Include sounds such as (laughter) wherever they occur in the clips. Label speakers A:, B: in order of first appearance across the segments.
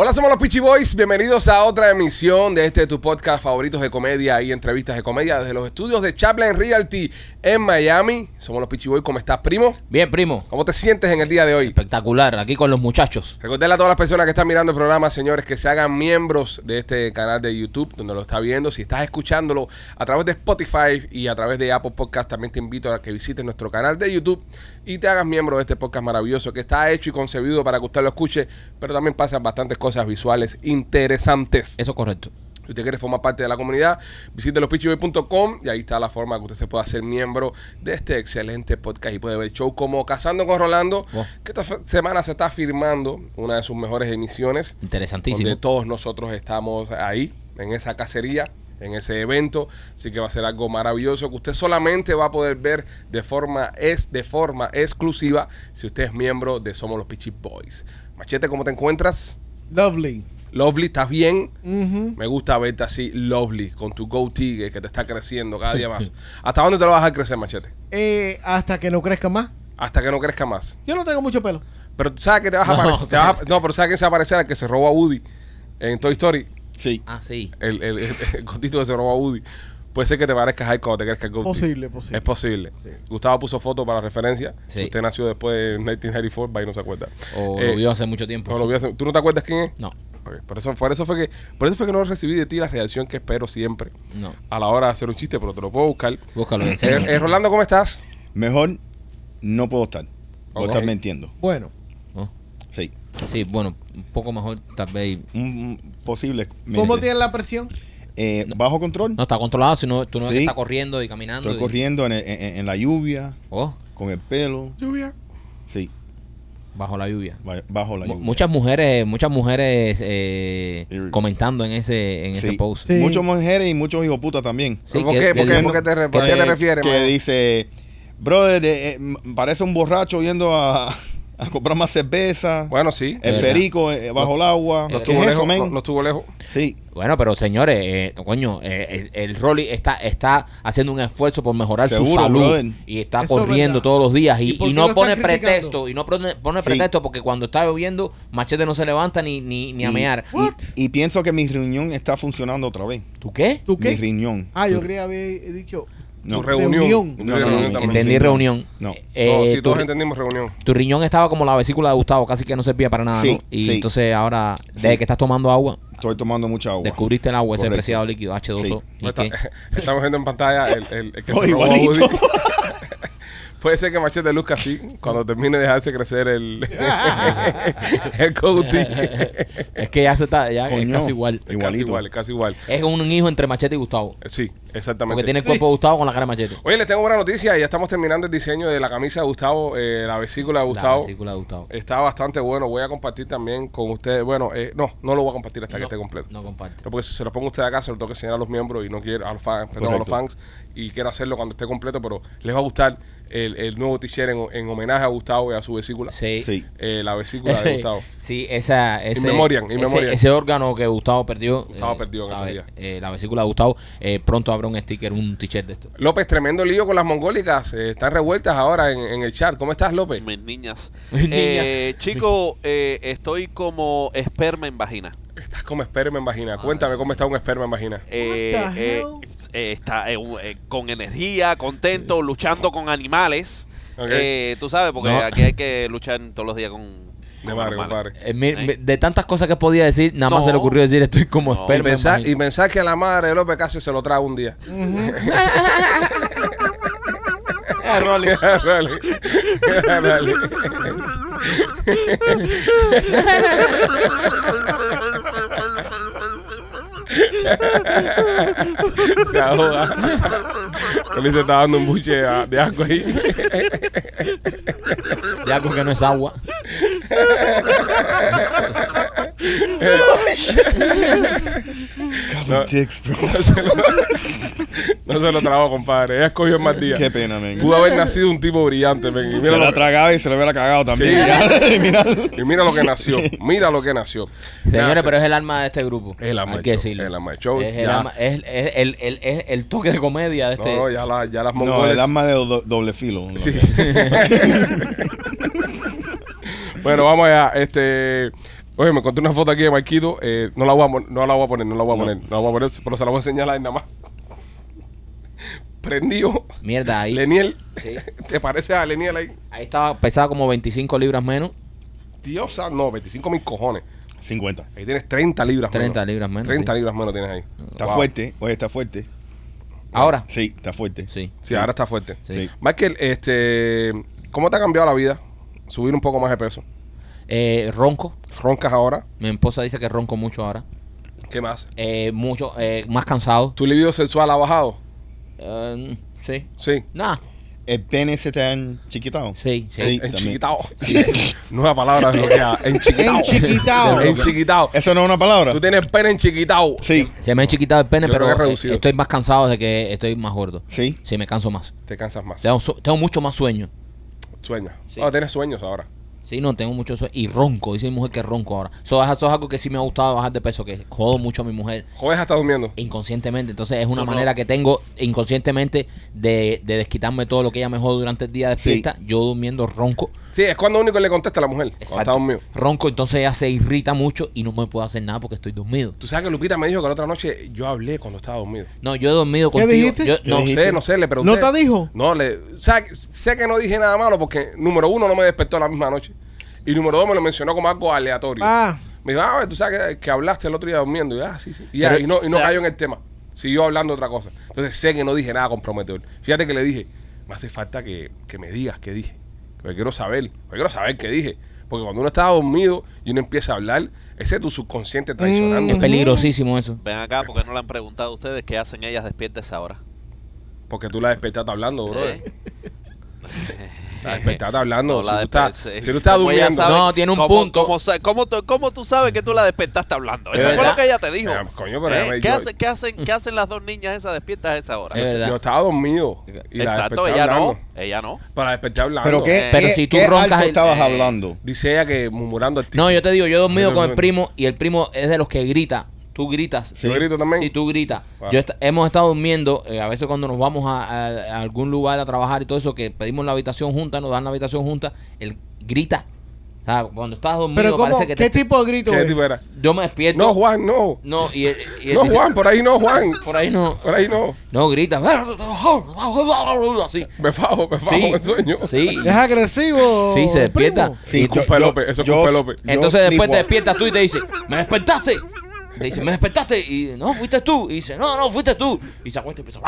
A: Hola, somos los Peachy Boys. Bienvenidos a otra emisión de este tu podcast favoritos de comedia y entrevistas de comedia desde los estudios de Chapline Realty en Miami. Somos los Peachy Boys. ¿Cómo estás, primo?
B: Bien, primo.
A: ¿Cómo te sientes en el día de hoy?
B: Espectacular, aquí con los muchachos.
A: Recordarle a todas las personas que están mirando el programa, señores, que se hagan miembros de este canal de YouTube donde lo está viendo. Si estás escuchándolo a través de Spotify y a través de Apple Podcast, también te invito a que visites nuestro canal de YouTube y te hagas miembro de este podcast maravilloso que está hecho y concebido para que usted lo escuche, pero también pasan bastantes cosas visuales interesantes.
B: Eso es correcto.
A: Si usted quiere formar parte de la comunidad, visite lospitchyboy.com y ahí está la forma que usted se pueda hacer miembro de este excelente podcast y puede ver show como Cazando con Rolando,
B: Oh.
A: que esta semana se está firmando una de sus mejores emisiones,
B: Interesantísimo.
A: donde todos nosotros estamos ahí, en esa cacería, en ese evento, así que va a ser algo maravilloso que usted solamente va a poder ver de forma es de forma exclusiva si usted es miembro de Somos los Pitchy Boys. Machete, ¿cómo te encuentras?
C: Lovely.
A: Lovely, ¿estás bien? Me gusta verte así, lovely, con tu goatee que- que te está creciendo cada día más. (laughs) ¿Hasta dónde te lo vas a dejar crecer, machete?
C: Eh, hasta que no crezca más.
A: Hasta que no crezca más.
C: Yo no tengo mucho pelo.
A: Pero sabes que te vas a (laughs)
B: No,
A: aparecer. te vas a- no, pero sabes que se va a parecer al que se robó a Woody en Toy Story.
D: Sí.
B: Ah, sí.
A: El, el, el, el gotito que se robó a Woody. Puede ser que te parezcas ahí cuando te crezca el goatee.
C: Posible, posible.
A: Es posible.
C: Sí.
A: Gustavo puso foto para referencia.
B: Sí.
A: Usted nació después de 1994, va y no se acuerda.
B: O
A: Eh,
B: lo vio hace mucho tiempo.
A: lo hace- ¿Tú no te acuerdas quién es?
B: No,
A: Ok, Por eso, por eso fue que, por eso fue que no recibí de ti la reacción que espero siempre
B: no.
A: a la hora de hacer un chiste, pero te lo puedo buscar.
B: Búscalo, en
A: Eh,
B: serio.
A: eh, Rolando, ¿cómo estás?
D: Mejor no puedo estar. Voy
A: Ok.
D: a estar mintiendo.
C: Bueno,
B: Oh,
D: Sí.
B: Sí, bueno, un poco mejor tal vez.
D: Un posible.
C: ¿cómo tienes la presión?
D: Eh, Bajo control.
B: No está controlado, sino tú no ves que
D: Sí.
B: está corriendo y caminando.
D: Estoy
B: y-
D: corriendo en, en- en la lluvia,
B: Oh,
D: con el pelo.
A: Lluvia.
D: Sí,
B: bajo la lluvia.
D: ba- bajo la lluvia.
B: Muchas mujeres, muchas mujeres eh, comentando en ese, en ese post.
C: Sí.
D: Muchas mujeres y muchos hijos puta también.
B: Sí,
A: ¿Por qué? ¿Por qué? ¿Por qué te, por qué te refieres,
D: que
A: man?
D: dice, brother, eh, eh, parece un borracho yendo a, a comprar más cerveza.
A: Bueno, sí.
D: el
B: verdad.
D: perico eh, bajo el agua.
A: No
D: ¿Qué
A: estuvo
D: es
A: lejos. no, no estuvo lejos.
D: Sí,
B: Bueno, pero señores, eh, coño, eh, el, el Rolly está, está haciendo un esfuerzo por mejorar su salud
D: brother.
B: y está
C: Eso
B: corriendo todos los días
C: ¿Y
B: no pone pretexto y no pone, pone
D: Sí.
B: pretexto porque cuando está lloviendo Machete no se levanta ni, ni, ni a
D: Y-
B: mear.
D: Y, y pienso que mi riñón está funcionando otra vez.
B: ¿Tú qué?
C: ¿Tú qué?
D: Mi riñón.
C: Ah, yo creía haber dicho.
D: No.
A: Tu reunión.
B: Entendí reunión.
D: No.
B: Eh,
A: Todos- sí,
B: tu,
A: todos entendimos reunión.
B: tu riñón estaba como la vesícula de Gustavo, casi que no servía para nada,
D: Sí,
B: ¿no? Y
D: sí.
B: entonces ahora, desde
D: Sí.
B: que estás tomando agua,
D: Estoy tomando mucha agua.
B: descubriste el agua, ese
D: Correcto.
B: preciado líquido H2O.
D: Sí.
B: ¿Y
A: Está-
B: qué? (laughs)
A: estamos viendo en pantalla el, el- el que
D: Oh,
A: se robó. (laughs) Puede ser que Machete luzca así cuando termine de dejarse crecer el, (laughs) el goatee. (laughs)
B: Es que ya se está, ya es casi igual.
A: Es casi igual, es casi igual.
B: Es un hijo entre Machete y Gustavo.
A: Sí, exactamente.
B: Porque tiene el cuerpo de Gustavo con la cara de Machete.
A: Oye, les tengo buena noticia. Ya estamos terminando el diseño de la camisa de Gustavo, eh, la vesícula de Gustavo.
B: La vesícula de Gustavo.
A: Está bastante bueno. Voy a compartir también con ustedes. Bueno, eh, no, no lo voy a compartir hasta que esté completo.
B: No comparte.
A: No, porque si se lo pongo a ustedes acá, se lo tengo que enseñar a los miembros y no quiero, a los fans, perdón, a los fans, y quiero hacerlo cuando esté completo, pero les va a gustar el, el nuevo t-shirt en, en homenaje a Gustavo y a su vesícula.
B: Sí.
D: Sí.
A: Eh, la vesícula de (laughs) Gustavo.
B: Sí, esa, ese,
A: memoriam, in
B: ese,
A: memoriam.
B: ese órgano que Gustavo perdió.
A: Gustavo perdió en.
B: Eh, la vesícula de Gustavo. eh, pronto habrá un sticker, un t-shirt de esto.
A: López, tremendo lío con las mongólicas. eh, están revueltas ahora en, en el chat. ¿Cómo estás, López?
E: Mis niñas.
B: Mis niñas.
E: Eh, chico, eh, estoy como esperma en vagina.
A: Estás como esperma en vagina. Cuéntame cómo está un esperma en vagina.
E: Eh, eh, eh, está eh, eh, con energía, contento, luchando con animales.
A: Ok.
E: Eh, tú sabes, porque
B: No.
E: aquí hay que luchar todos los días con.
A: De.
B: Eh, mi-
E: ¿Eh?
B: mi- de tantas cosas que podía decir, nada más
E: No.
B: se le ocurrió decir estoy como
E: No.
A: Y
B: esperma. en
A: pensar,
B: vagina.
A: y pensar que la madre de López casi se lo trae un día. (laughs)
B: Rolly. (laughs)
A: Dale. (laughs) (laughs) Se ahoga. Se está dando un buche de asco ahí.
B: De algo que no es agua.
A: No se lo, no se lo trabó, compadre. Ella escogió el mal día.
D: Qué pena, men.
A: Pudo haber nacido un tipo brillante, men. Y
D: Se
A: mira,
D: lo
A: lo,
D: ha tragado y se lo hubiera cagado también.
A: Sí.
D: Ya, (laughs) eliminarlo.
A: y mira lo que nació. Mira lo que nació.
B: Señores, pero es el alma de este grupo.
A: Es el alma
B: Hay que
A: show,
B: decirlo.
A: es el alma show.
B: Es el,
A: Ya.
B: alma- es- es el, el- es el toque de comedia de este.
A: No, ya, la- ya las
D: No,
A: mongoles.
D: el arma de do- doble filo.
A: Sí. (laughs) bueno, vamos allá. Este. Oye, me encontré una foto aquí de Marquito. Eh, no, la voy a, no la voy a poner, no la voy a
D: No.
A: poner. No la voy a poner, pero se la voy a enseñar ahí nada más. Prendido.
B: Mierda, ahí.
A: Leniel.
B: Sí. (laughs)
A: ¿Te parece a Leniel ahí?
B: Ahí estaba, pesaba como 25 libras menos.
A: Dios, ah, no, 25 mil cojones.
D: 50.
A: Ahí tienes 30 libras
B: 30
A: menos.
B: libras menos.
A: 30
B: sí.
A: libras menos tienes ahí.
D: Está
A: Wow.
D: fuerte. Oye, está fuerte.
B: Ahora.
D: Sí, está fuerte.
B: Sí.
A: Sí, ahora está fuerte.
B: Sí.
D: Sí.
A: Michael, este, ¿cómo te ha cambiado la vida? Subir un poco más de peso.
B: Eh, ronco.
A: ¿Roncas ahora?
B: Mi esposa dice que ronco mucho ahora.
A: ¿Qué más?
B: Eh, mucho, eh, más cansado.
A: ¿Tu libido sexual ha bajado?
B: Eh, sí.
A: Sí.
B: Nah.
D: ¿El pene se te han chiquitado?
B: Sí, sí.
D: Sí.
A: Enchiquitado. (laughs) Nueva palabra. Enchiquitado.
C: Enchiquitado.
A: Enchiquitado.
D: ¿Eso no es una palabra?
A: Tú tienes el pene enchiquitado.
D: Sí.
B: Se me ha chiquitado el pene,
A: Yo
B: pero
A: que es reducido.
B: estoy más cansado de que estoy más gordo.
D: Sí.
B: Sí, me canso más.
A: Te cansas más.
B: Tengo, mucho más sueño.
A: Sueñas.
B: Sí.
A: Oh, tienes sueños ahora.
B: Sí, no, tengo mucho sueño. Y ronco, dice mi mujer que ronco ahora. Eso, es- eso es algo que sí me ha gustado bajar de peso, que jodo mucho a mi mujer
A: Joder, hasta durmiendo.
B: inconscientemente. Entonces es una
E: no.
B: manera que tengo inconscientemente de, de desquitarme todo lo que ella me jode durante el día de
D: Sí.
B: fiesta. Yo durmiendo ronco.
A: Sí, es cuando único le contesta a la mujer. Cuando está dormido.
B: Ronco, entonces ella se irrita mucho y no me puedo hacer nada porque estoy dormido.
A: Tú sabes que Lupita me dijo que la otra noche yo hablé cuando estaba dormido.
B: No, yo he dormido
C: ¿Qué
B: contigo.
C: dijiste?
B: Yo-
A: No
B: no,
A: sé, no sé, le pregunté.
C: ¿No te dijo?
A: No, le, sé, sé que no dije nada malo porque, número uno, no me despertó la misma noche. Y número dos, me lo mencionó como algo aleatorio.
C: Ah,
A: Me dijo, ah, tú sabes que, que hablaste el otro día durmiendo. Y yo, ah, sí, sí. Y, ya,
E: Pero,
A: y no, y no
E: o sea-
A: cayó en el tema. Siguió hablando otra cosa. Entonces sé que no dije nada comprometedor. Fíjate que le dije, me hace falta que, que me digas qué dije. Porque quiero saber, porque quiero saber qué dije. Porque cuando uno está dormido y uno empieza a hablar, ese es tu subconsciente traicionando.
B: es peligrosísimo eso.
E: Ven acá porque no le han preguntado a ustedes qué hacen ellas despiertas a esa hora.
A: Porque tú la despertaste hablando, bro.
E: Sí.
A: La despertaste hablando.
E: No,
A: si, tú estás,
E: desper-
A: si tú estás durmiendo.
E: sabe-
B: No, tiene un
E: ¿cómo-
B: punto.
E: ¿cómo, tú, cómo tú sabes que tú la despertaste hablando?
B: Es
E: Eso fue lo que ella te dijo.
A: Eh, coño, pero
E: ¿Eh? ¿Qué,
A: yo-
E: hace- qué hacen, ¿Qué hacen las dos niñas esas despiertas a esa hora?
A: Yo estaba dormido. Y la
E: Exacto,
A: desperté
E: ella
A: hablando.
E: no. Ella no.
A: Para despertar hablando.
D: ¿Pero qué,
B: Pero
D: qué-
B: si tú
D: qué
B: roncas el-
D: estabas
B: eh,
D: hablando?
A: Dice ella que murmurando.
B: No, yo te digo, yo he dormido con el primo y el primo es de los que grita. Tú gritas.
A: ¿Yo grito también?
B: Sí, tú gritas.
A: Wow.
B: Yo est- hemos estado durmiendo, eh, a veces cuando nos vamos a, a- a algún lugar a trabajar y todo eso, que pedimos la habitación junta, nos dan la habitación junta, él grita. O sea, cuando estás dormido
C: pero ¿cómo,
B: parece que
C: ¿qué
B: te-
C: tipo de grito
A: ¿Qué
C: es?
A: tipo era?
B: yo me despierto.
A: No, Juan, no.
B: No, y, y
A: No,
B: dice-
A: Juan, por ahí no, Juan. (laughs)
B: por ahí no.
A: Por ahí no.
B: No, grita. Así.
A: Me fajo, me fajo
B: Sí,
A: sueño.
B: sí.
C: ¿Es agresivo?
B: Sí, se despierta.
D: Sí,
A: es culpa de López, eso es López.
D: yo
B: Entonces después te despiertas tú y te dice, ¿me despertaste? Dice, ¿me despertaste? Y no, fuiste tú. Y dice, no, no, fuiste tú. Y se acuesta y empieza.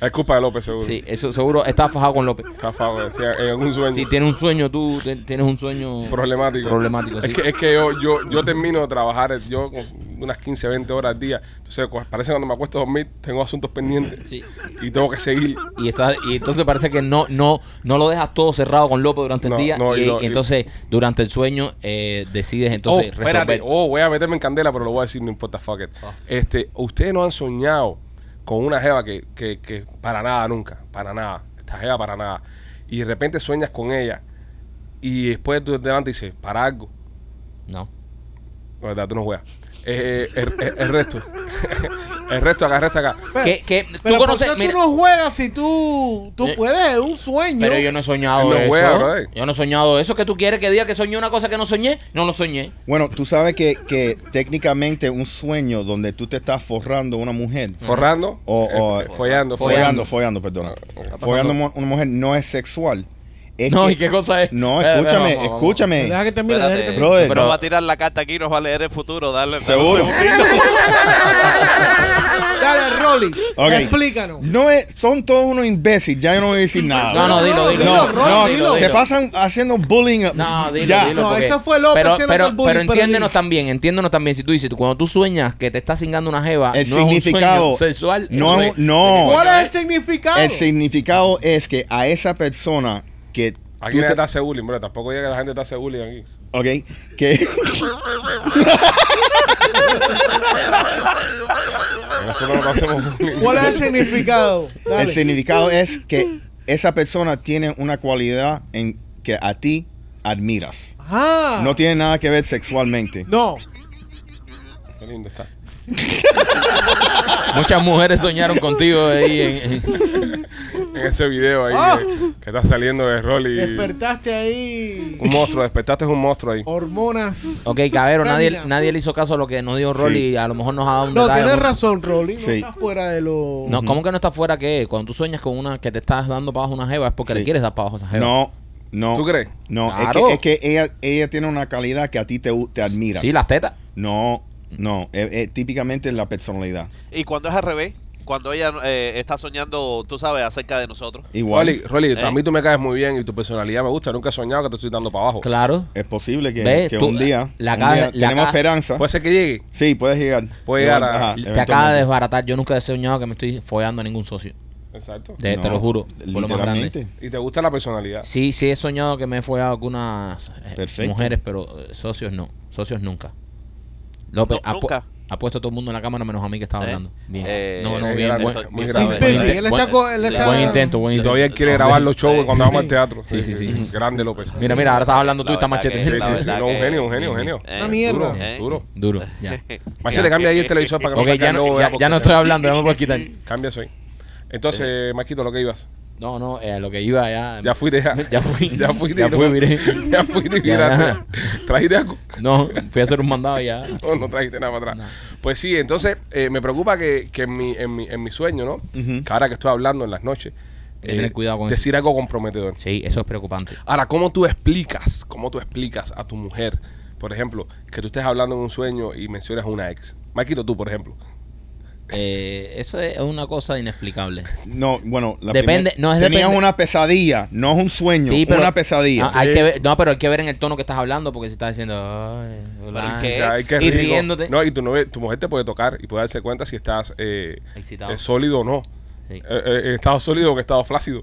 A: Es culpa de López, seguro.
B: Sí, eso seguro está fajado con López.
A: Está fajo, decía, en algún sueño
B: Si tienes un sueño, tú tienes un sueño
A: problemático.
B: problemático.
A: Es
B: sí.
A: que, es que yo, yo, yo termino de trabajar, yo con unas 15, 20 horas al día. Entonces, parece que cuando me acuesto a dormir, tengo asuntos pendientes.
B: Sí.
A: Y tengo que seguir.
B: Y, está, y entonces parece que no, no, no lo dejas todo cerrado con López durante
A: No,
B: el día.
A: no, y
B: y,
A: lo-
B: y entonces, durante el sueño, eh, decides
A: oh,
B: entonces
A: espérate.
B: resolver.
A: Oh, voy a meterme en candela, pero lo voy a decir, no importa, fuck it.
B: Ah.
A: Este, ustedes no han soñado con una jeva que, que, que para nada nunca, para nada. Esta jeva para nada. Y de repente sueñas con ella y después tú delante dices, para algo.
B: No.
A: La verdad, tú no juegas. Eh, eh, el, el- (laughs) el resto. el resto acá, el resto acá.
C: Pero-
B: ¿Qué, qué?
C: Pero
B: ¿Tú conoces?
C: ¿por qué
B: Mira,
C: tú no juegas si tú, tú
B: Eh,
C: puedes? Es un sueño.
B: pero yo no he soñado
A: no
B: eso.
A: juega,
B: yo no he soñado eso. que tú quieres que diga que soñé una cosa que no soñé? No lo soñé.
D: Bueno, tú sabes que, que técnicamente un sueño donde tú te estás forrando una mujer.
A: Forrando.
D: O, o-
A: eh, follando,
D: follando,
A: follando. Ah,
D: Follando a una mujer no es sexual. Es
B: no,
D: que-
B: ¿y qué cosa es?
D: No, escúchame,
B: espera, vamos, vamos.
D: escúchame.
C: Deja que termine, deja que
E: Espérate.
C: termine.
D: Brother,
B: Pero-
E: va a tirar la carta aquí y nos va a leer el futuro. Darle
D: Seguro. (laughs)
C: Dale, Rolly.
D: Ok.
C: Explícanos.
D: no es, son todos unos imbéciles, ya yo no voy a decir nada.
B: No, no, dilo, dilo.
D: No,
C: dilo,
D: no,
C: Rolly, dilo.
D: se pasan haciendo bullying.
B: No, dilo,
D: ya.
B: dilo.
C: No, ese fue López
B: pero,
C: haciendo
B: pero,
C: el bullying,
B: pero entiéndenos también, entiéndenos también. Si tú dices, cuando tú sueñas que te está cingando una jeva,
D: El
B: no es un
D: significado-
B: sueño sexual.
D: No, no.
B: ¿de qué
C: ¿Cuál es el significado?
D: El significado es que a esa persona que
A: Aquí nadie
D: te-
A: está hace bullying, bro. Tampoco llega que la gente está hace bullying aquí.
D: ok, que (laughs)
A: nosotros no hacemos
C: ¿Cuál es el significado? Dale.
D: El significado es que esa persona tiene una cualidad en que a ti admiras.
C: Ah.
D: No tiene nada que ver sexualmente.
C: No.
A: Qué lindo está. (laughs)
B: Muchas mujeres soñaron contigo ahí en, en-
A: En ese video ahí
C: Ah.
A: que, que está saliendo de Rolly.
C: Despertaste ahí.
A: Un monstruo, despertaste un monstruo ahí.
C: Hormonas.
B: Ok, Cabero, nadie, nadie le hizo caso a lo que nos dijo Rolly
D: Sí.
B: y a lo mejor nos ha dado un
C: No,
B: detalle.
C: tienes razón, Rolly. No
D: Sí.
C: estás fuera de lo.
B: No, ¿cómo que no está fuera qué? Cuando tú sueñas con una que te estás dando para abajo una jeva es porque
D: Sí.
B: le quieres dar para abajo a esa jeva.
D: No, no.
A: ¿Tú crees?
D: No,
B: Claro.
D: es que, es que ella, ella tiene una calidad que a ti te, te admira.
B: Sí, las tetas.
D: No, no. Es, es típicamente la personalidad.
E: Y cuando es al revés, cuando ella eh, está soñando, tú sabes, acerca de nosotros.
D: Igual.
A: Rolly, Rolly,
E: ¿Eh?
A: a mí tú me caes muy bien y tu personalidad me gusta. Nunca he soñado que te estoy dando para abajo.
B: Claro.
D: Es posible que,
B: Ve,
D: que
B: tú,
D: un día,
B: la
D: un
B: caja-
D: día
B: la
D: tenemos esperanza.
A: Puede ser que llegue.
D: sí, puedes llegar.
A: Puede llegar a-
D: Ajá,
B: Te acaba de
D: eventualmente.
B: desbaratar. Yo nunca he soñado que me estoy follando a ningún socio.
A: Exacto.
B: Te, lo juro. Por lo más grande.
D: literalmente.
A: Y te gusta la personalidad.
B: Sí, sí he soñado que me he follado algunas eh,
D: Perfecto.
B: mujeres, pero eh, socios no. Socios nunca. López,
E: No,
B: ha, pu-
E: nunca.
B: ha puesto todo el mundo en la cámara menos a mí que estaba
E: ¿Eh?
B: hablando. Bien.
E: Eh,
B: no, no,
A: eh,
B: bien. Buen,
A: muy grave.
B: Buen intento, buen intento.
A: todavía quiere
E: No,
A: grabar los shows cuando vamos al teatro.
B: Sí, sí, sí.
A: Grande López.
B: Mira, mira, ahora estás hablando tú y
E: La
B: está
E: verdad
B: machete.
A: Sí, sí, sí. un genio, un genio, un genio.
E: Eh,
C: Una mierda.
A: Duro, duro. (laughs)
B: Ya.
A: Machete, cambia ahí el televisor para que no
B: Ok, ya
A: el
B: no, estoy hablando, ya me puedo quitar.
A: Cambia eso ahí. Entonces, Maquito, lo que ibas.
B: No, no, eh, lo que iba ya.
A: Ya fuiste ya. (laughs)
B: Ya fui.
A: Ya fuiste.
B: Ya fui, miré. (laughs)
A: Ya fuiste
B: Ya.
A: ¿Trajiste algo?
B: No, fui a hacer un mandado ya. (laughs)
A: No, no trajiste nada para atrás.
B: No.
A: Pues sí, entonces eh, me preocupa que, que en, mi, en, mi, en mi sueño, ¿no?
D: Ujú.
A: Que ahora que estoy hablando en las noches,
B: que tener cuidado con
A: decir algo comprometedor.
B: Sí, eso es preocupante.
A: Ahora, ¿cómo tú explicas, cómo tú explicas a tu mujer, por ejemplo, que tú estés hablando en un sueño y mencionas a una ex? Maquito, tú, por ejemplo.
B: Eh, eso es una cosa inexplicable.
D: No, bueno, la
B: Depende-
D: primer-
B: no, es
D: tenías
B: depende-
D: una pesadilla, no es un sueño,
B: Sí, pero
D: una pesadilla.
B: Ah, hay que ver, no, pero hay que ver en el tono que estás hablando porque si estás diciendo "Ay, hola",
E: ¿y qué?
A: O sea, hay que
B: y
A: rico.
B: riéndote.
A: No, y tu, novia- tu mujer te puede tocar y puede darse cuenta si estás eh,
B: Excitado.
A: eh, sólido o no.
B: Sí.
A: Eh, eh, en estado sólido o en estado flácido.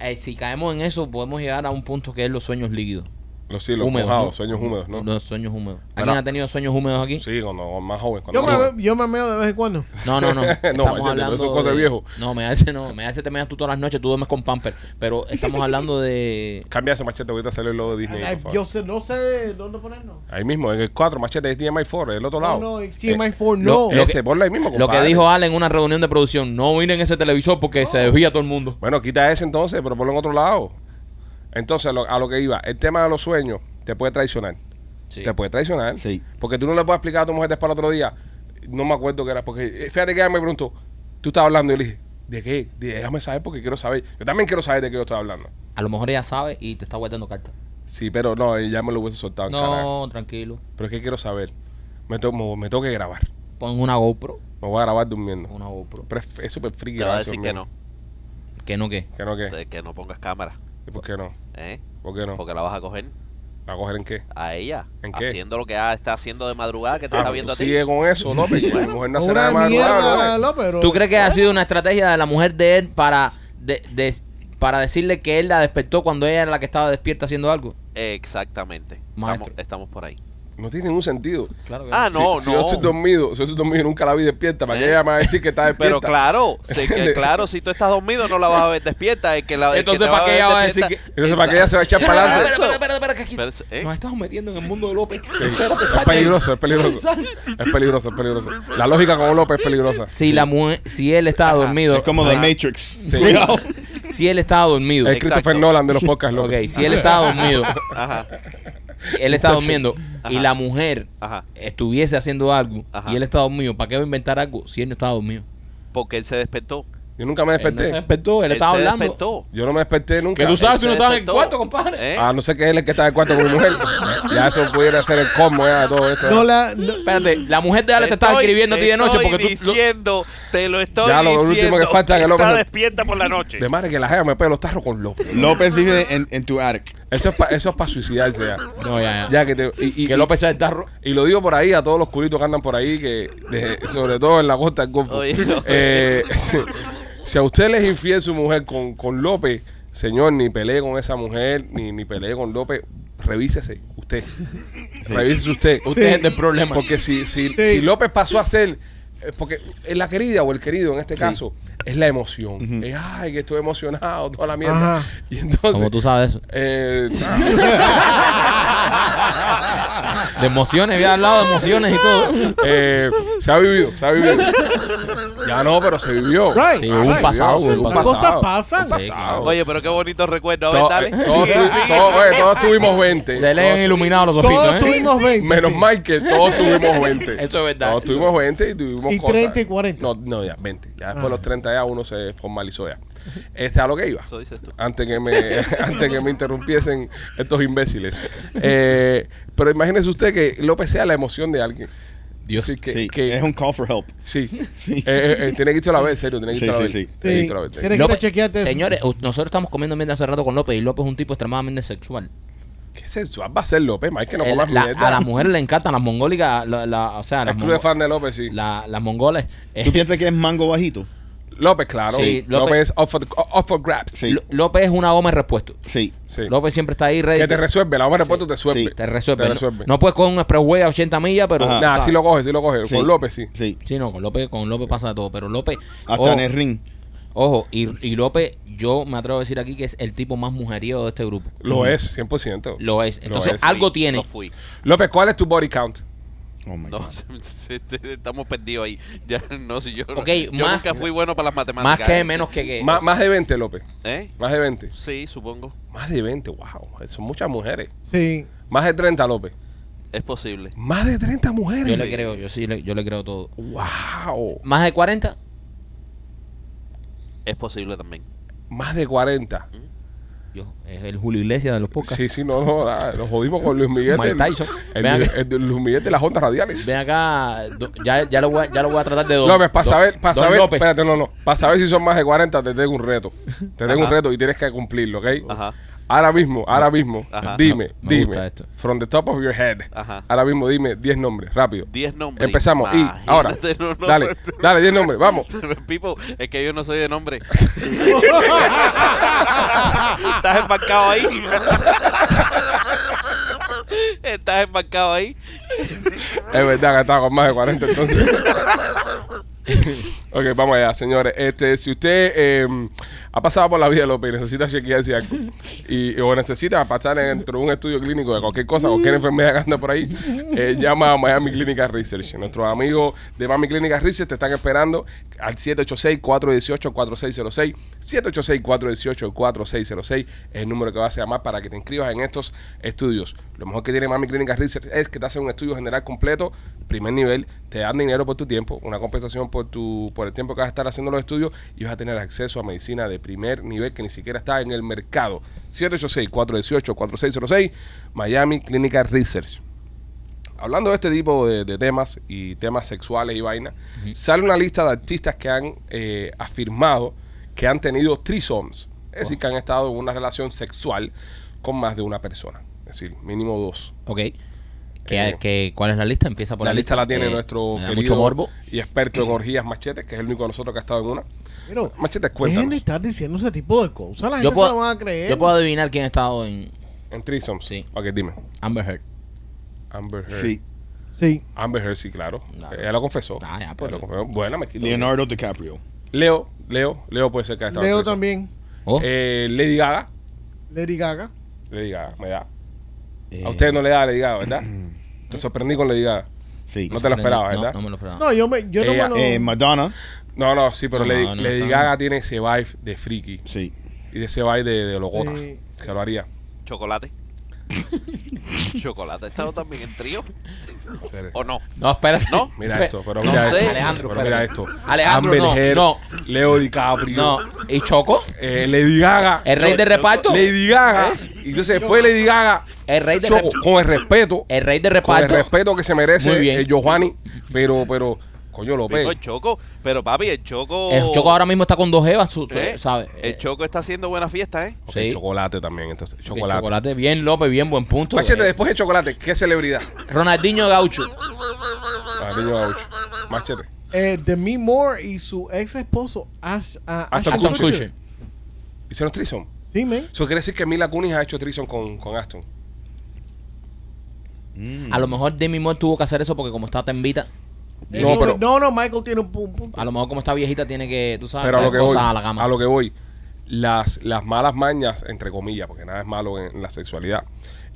B: Eh, si caemos en eso, podemos llegar a un punto que es los sueños líquidos.
A: Los cielos
B: húmedos,
A: mojados,
B: ¿no?
A: sueños húmedos, ¿no?
B: Los sueños húmedos. ¿Alguien ha tenido sueños húmedos aquí?
A: Sí, cuando más joven. Cuando
C: Yo
A: más joven.
C: me, yo me meo de vez en cuando.
B: No, no, no. (laughs) Estamos hablando
A: eso es cosa de viejo.
B: No, me hace no, me hace te meas tú todas las noches, tú duermes con pamper, pero estamos hablando de (laughs)
A: Cambia ese machete, ahorita sale el logo de Disney.
C: Ay,
A: por favor.
C: yo sé, no sé dónde ponerlo.
A: Ahí mismo, en el 4, machete, es DMI4, el otro lado.
C: No, no,
A: Eh,
C: TMI4
B: lo-
C: no.
B: lo
A: ese, ponlo ahí mismo,
B: lo que
A: compadre.
B: dijo Ale en una reunión de producción, no miren ese televisor porque se desvía todo el mundo.
A: Bueno, quita ese entonces, pero ponlo en otro lado. Entonces, a lo, a lo que iba, el tema de los sueños te puede traicionar.
B: Sí.
A: Te puede traicionar.
D: Sí.
A: Porque tú no le puedes explicar a tu mujer después al otro día. No me acuerdo qué era. Porque eh, fíjate que ella me preguntó, tú estabas hablando y yo le dije, ¿de qué? De- Déjame saber porque quiero saber. Yo también quiero saber de qué yo estoy hablando.
B: A lo mejor ella sabe y te está guardando cartas.
A: Sí, pero no, ya me lo hubiese soltado. en cara.
B: No, tranquilo.
A: Pero es que quiero saber. Me, to- me, me tengo que grabar.
B: Pon una GoPro.
A: Me voy a grabar durmiendo.
B: Una GoPro.
A: Pero es, es súper friki.
E: Te va a decir que no.
B: Que no qué.
A: ¿Que no qué?
E: de Que no pongas cámara.
A: ¿Y por qué no?
E: ¿eh?
A: ¿Por qué no?
E: Porque la vas a coger
A: ¿A coger en qué?
E: a ella.
A: ¿En qué?
E: Haciendo lo que está haciendo de madrugada que te
A: Ah,
E: está
A: pues
E: viendo a ti.
A: sigue con eso, López. que mi mujer no hace nada
C: Una
A: más
C: mierda, López. pero-
B: ¿Tú crees que ha sido una estrategia de la mujer de él para de, de- para decirle que él la despertó cuando ella era la que estaba despierta haciendo algo?
E: Exactamente.
B: Maestro.
E: Estamos, estamos por ahí.
A: No tiene ningún sentido.
B: Claro que
E: Ah,
A: Si-
E: no,
A: si,
E: no.
A: yo estoy dormido, si yo estoy dormido y nunca la vi despierta, ¿para qué
E: ¿Eh?
A: ella me va a decir que está (laughs) despierta?
E: Pero claro, que (laughs) claro, si tú estás dormido no la vas a ver despierta. El que la, el que
B: Entonces, ¿para qué ella va a decir
E: despierta-
A: Entonces, ¿para qué ella se va a echar para adelante?
B: espera, espera, espera, que aquí
E: Pero, ¿eh?
B: nos estamos metiendo en el mundo de López.
A: Sí.
B: Espérate,
A: Es peligroso, es peligroso. Es peligroso, es peligroso. La lógica con López es peligrosa.
B: Si la mujer, si él estaba dormido,
D: Es como The. Matrix.
A: Sí.
D: Cuidado.
B: si él estaba dormido,
A: Es Christopher
E: Exacto.
A: Nolan de los (laughs) podcasts,
B: ok, si él estaba dormido,
E: Ajá,
B: él estaba durmiendo y la mujer
E: ajá.
B: estuviese haciendo algo
E: Ajá.
B: y él estaba dormido, ¿para qué va a inventar algo si él no estaba dormido?
E: Porque él se despertó.
A: Yo nunca me
B: Él no
A: desperté.
B: se despertó, él,
E: Él
B: estaba
E: se
B: hablando.
E: despertó.
A: Yo no me desperté nunca.
B: Que tú sabes, tú no estabas en el cuarto, compadre.
E: ¿Eh?
A: A no ser que él es el que está en el cuarto con mi mujer. Ya eso pudiera ser el colmo ya de todo esto.
C: No la, no-
B: Espérate, la mujer de Ale te
E: Estoy-
B: estaba escribiendo a ti de noche
E: estoy
B: porque tú... lo-
E: diciendo, te lo estoy
A: Ya, lo
E: diciendo.
A: último que falta que López
E: está despierta por la noche.
A: De madre que la jeva me pega los tarros con López.
D: López vive en, en tu attic.
A: Eso es para eso es pa suicidarse ya.
B: No, ya, ya.
A: Ya que te, y, y-
B: que López sea el tarro.
A: Y lo digo por ahí a todos los culitos que andan por ahí, que de- sobre todo en la costa del Golfo.
E: Oye, no.
A: Eh, (laughs) si a usted le es infiel su mujer con, con López, señor, ni pelee con esa mujer, ni, ni pelee con López, revísese usted. Revísese usted.
B: Usted es el del problema.
A: Porque si, si, si López pasó a ser eh, porque la querida o el querido en este
D: Sí.
A: caso es la emoción.
D: Ujú.
A: Es, ay, que estoy emocionado, toda la mierda.
C: Ajá.
A: Y entonces.
B: Como tú sabes eso.
A: eh, (laughs)
B: De emociones, había hablado de emociones y todo.
A: eh, se ha vivido, se ha vivido. (laughs) Ya no, pero se vivió.
C: Right,
B: Sí,
A: Ah,
B: hubo un pasado, hubo un
C: pasado. Cosas pasan.
B: Sí,
A: pasado.
E: Oye, pero qué bonito recuerdo. A ver,
A: To-
E: dale.
A: eh, todos, todos- oye, todos tuvimos 20.
B: Se le han
A: Todos-
B: iluminado los
C: Todos
B: ojitos, ¿eh?
C: tuvimos 20.
A: Menos
C: sí.
A: Michael, todos tuvimos 20. (laughs)
B: Eso es verdad.
A: Todos tuvimos 20 y tuvimos
C: Y
A: cosas.
C: 30 y 40.
A: No, no, ya, 20. Ya después de
C: Ah.
A: los 30 ya uno se formalizó ya. Este a lo que iba.
E: Eso dices tú.
A: Antes que me, (laughs) antes que me interrumpiesen estos imbéciles. Eh, pero imagínese usted que López sea la emoción de alguien.
B: Dios.
A: Que,
D: sí,
A: que-
D: es un call for help.
A: sí. (laughs)
D: Sí.
A: Eh, eh, eh, tiene que irse a la vez, serio. Tiene que
D: Sí,
A: irse a la
D: sí,
A: vez.
D: sí.
A: Tiene que
C: Sí.
A: irse a la vez.
C: Tiene que
B: López,
C: chequearte
B: señores, nosotros estamos comiendo mierda hace rato con López y López es un tipo extremadamente sexual.
A: ¿Qué sensual va a ser López? Más que no comas
B: la-
A: mierda.
B: a las mujeres le encantan las mongólicas, la- la- o sea, las,
A: El club de fan de López, sí.
B: la- las mongolas. eh,
D: ¿Tú piensas que es mango bajito?
A: López, claro.
B: Sí,
A: López,
B: López-
A: es up for, the- up for grabs.
D: Sí.
B: López es una goma de repuesto.
D: Sí.
A: Sí.
B: López siempre está ahí ready.
A: Que te resuelve. La hombre de repuesto te resuelve.
D: Sí.
B: te resuelve.
A: Te
B: No-
A: resuelve.
B: No, puedes con un expressway a 80 millas, pero.
D: Ajá.
A: Nah, sí lo coge, sí lo coge.
D: Sí.
A: Con López, sí.
D: Sí.
B: Sí, no, con López, con López pasa de todo. Pero López.
D: Hasta
B: ojo,
D: en el ring.
B: ojo, y, y López, yo me atrevo a decir aquí que es el tipo más mujeriego de este grupo.
A: Lo es, 100%.
B: Lo es.
A: Lo
B: Entonces,
A: es.
B: algo
E: Sí,
B: tiene.
E: Lo fui.
A: López, ¿cuál es tu body count?
D: Oh my
E: No,
D: God. (laughs)
E: se- se- estamos perdidos ahí. (laughs) Ya no sé, yo,
B: Ok,
E: yo
B: más-
E: nunca fui bueno para las matemáticas.
B: Más que,
E: ¿eh?
B: menos que. que
A: Má- más de 20, López.
E: ¿Eh?
A: Más de 20.
E: Sí, supongo.
A: Más de 20, wow. Son muchas mujeres.
C: Sí.
A: Más de 30, López.
E: Es posible.
A: Más de 30 mujeres.
B: Yo le creo, yo sí, le, yo le creo todo.
A: Wow.
B: ¿Más de 40?
E: Es posible también.
A: Más de 40.
B: Yo, es el Julio Iglesias de los podcasts.
A: Sí, sí, no, no. Nos jodimos con Luis Miguel.
B: Mike Tyson.
A: El,
B: Vean-
A: el de Luis Miguel de las ondas radiales.
B: Ven acá, do- ya, ya, lo voy a, ya lo voy a tratar de don,
A: López, para
B: don-
A: saber, para saber,
B: López.
A: espérate, no, no. Para saber si son más de 40, te tengo un reto. Te tengo un
E: Ajá.
A: reto y tienes que cumplirlo, ¿ok?
E: Ajá.
A: Ahora mismo, ahora mismo,
E: Ajá.
A: dime,
B: Me- me
A: dime,
B: gusta esto.
A: from the top of your head,
E: Ajá.
A: ahora mismo dime 10 nombres, rápido.
E: 10 nombres.
A: Empezamos, y
E: Imagínate,
A: ahora, (laughs)
E: no, no,
A: dale, dale, 10 nombres, vamos. (laughs)
E: Pipo, es que yo no soy de nombre. (laughs) Estás embarcado ahí. Estás embarcado ahí.
A: Es verdad que estaba con más de 40 entonces. (laughs) ok, vamos allá, señores. Este, si usted eh, ha pasado por la vida, López, y necesita chequearse algo, y, o necesita pasar dentro de un estudio clínico de cualquier cosa, cualquier enfermedad que anda por ahí, eh, llama a Miami Clinical Research. Nuestros amigos de Miami Clinical Research te están esperando al 786-418-4606. 786-418-4606 es el número que vas a llamar para que te inscribas en estos estudios. Lo mejor que tiene Miami Clinical Research es que te hacen un estudio general completo, primer nivel, te dan dinero por tu tiempo, una compensación por tu por el tiempo que vas a estar haciendo los estudios y vas a tener acceso a medicina de primer nivel que ni siquiera está en el mercado. 786-418-4606, Miami Clinical Research. Hablando de este tipo de, de temas y temas sexuales y vaina, sale una lista de artistas que han eh, afirmado que han tenido trisomes, es decir, que han estado en una relación sexual con más de una persona, es decir, mínimo dos.
B: Ok. ¿Qué,
A: Eh,
B: qué- cuál es la lista? Empieza por
A: la
B: la,
A: lista la tiene
B: Eh,
A: nuestro querido
B: mucho morbo.
A: y experto en orgías Machete, que es el único de nosotros que ha estado en una.
C: Pero,
A: Machete,
C: dejen de
A: cuéntanos.
C: estar diciendo ese tipo de cosas. La
B: Yo
C: gente
B: puedo,
C: se lo a creer.
B: yo puedo adivinar quién ha estado en
A: En trisomes.
B: Sí.
A: Ok, dime.
B: Amber Heard.
A: Amber Heard.
D: Sí.
C: Sí.
A: Amber Heard, sí, claro.
B: No.
A: Ella lo confesó.
B: Ya,
A: Ella
B: pues.
A: lo confesó. Bueno, me quito.
D: Leonardo DiCaprio.
A: Leo, Leo, Leo puede ser que haya estado
C: Leo también.
B: Oh,
A: Eh, Lady Gaga.
C: Lady Gaga.
A: Lady Gaga, me da.
D: Eh,
A: A ustedes no le da Lady Gaga, ¿verdad? (clears throat) Te sorprendí con Lady Gaga.
D: Sí.
A: No te lo esperaba, ¿verdad?
B: No, me lo esperaba.
C: No, yo, me, yo
A: Ella,
C: no me lo...
D: Eh, Madonna.
A: No, no, sí, pero
B: No,
A: Lady,
B: no,
A: Lady
B: está-
A: Gaga tiene ese vibe de friki
D: Sí.
A: y de ese vibe de, de logota.
C: Sí,
A: Se lo haría.
E: Chocolate. (laughs) Chocolate. ¿Ha estado también en trío? ¿O no?
B: No, espérate.
E: ¿No?
A: Mira esto, pero
B: no
A: mira
E: sé.
A: esto.
B: Alejandro,
A: pero mira
B: espérate.
A: esto.
B: Alejandro,
A: Amber
B: no, no.
A: Leo DiCaprio.
B: No. ¿Y Choco?
A: eh, Lady Gaga.
B: ¿El rey de reparto?
A: Lady Gaga. Y entonces después Lady Gaga.
B: El rey de
A: Choco, con el respeto.
B: El rey de
A: Con el
B: reparto.
A: respeto que se merece
B: Muy bien.
A: el Giovanni. Pero, pero, coño López.
E: Pico, el Choco. Pero papi, el Choco.
B: El Choco ahora mismo está con dos Evas,
E: ¿Eh?
B: ¿sabes?
E: El Choco está haciendo buena fiesta, ¿eh?
A: Ok,
B: Sí.
A: Chocolate también, entonces. Chocolate.
B: chocolate bien, López, bien, buen punto.
A: Machete,
B: Eh,
A: después de chocolate, ¿qué celebridad?
B: Ronaldinho Gaucho.
A: Niño gaucho. Machete.
C: Eh, Demi Moore y su ex esposo Ash, ah,
A: Ashton Kutcher.
B: Kutcher.
A: ¿Hicieron trison?
C: Sí, man.
A: Eso quiere decir que Mila Kunis ha hecho trison con, con Aston.
D: Mm.
B: A lo mejor Demi Moore tuvo que hacer eso porque como está tembita,
C: Eso
A: No, pero-
C: no, no, Michael tiene un pu- un punto.
B: A lo mejor como está viejita tiene que, tú sabes,
A: Pero a lo que voy,
B: a la cama.
A: a lo que voy, las, las malas mañas, entre comillas, porque nada es malo en, en la sexualidad,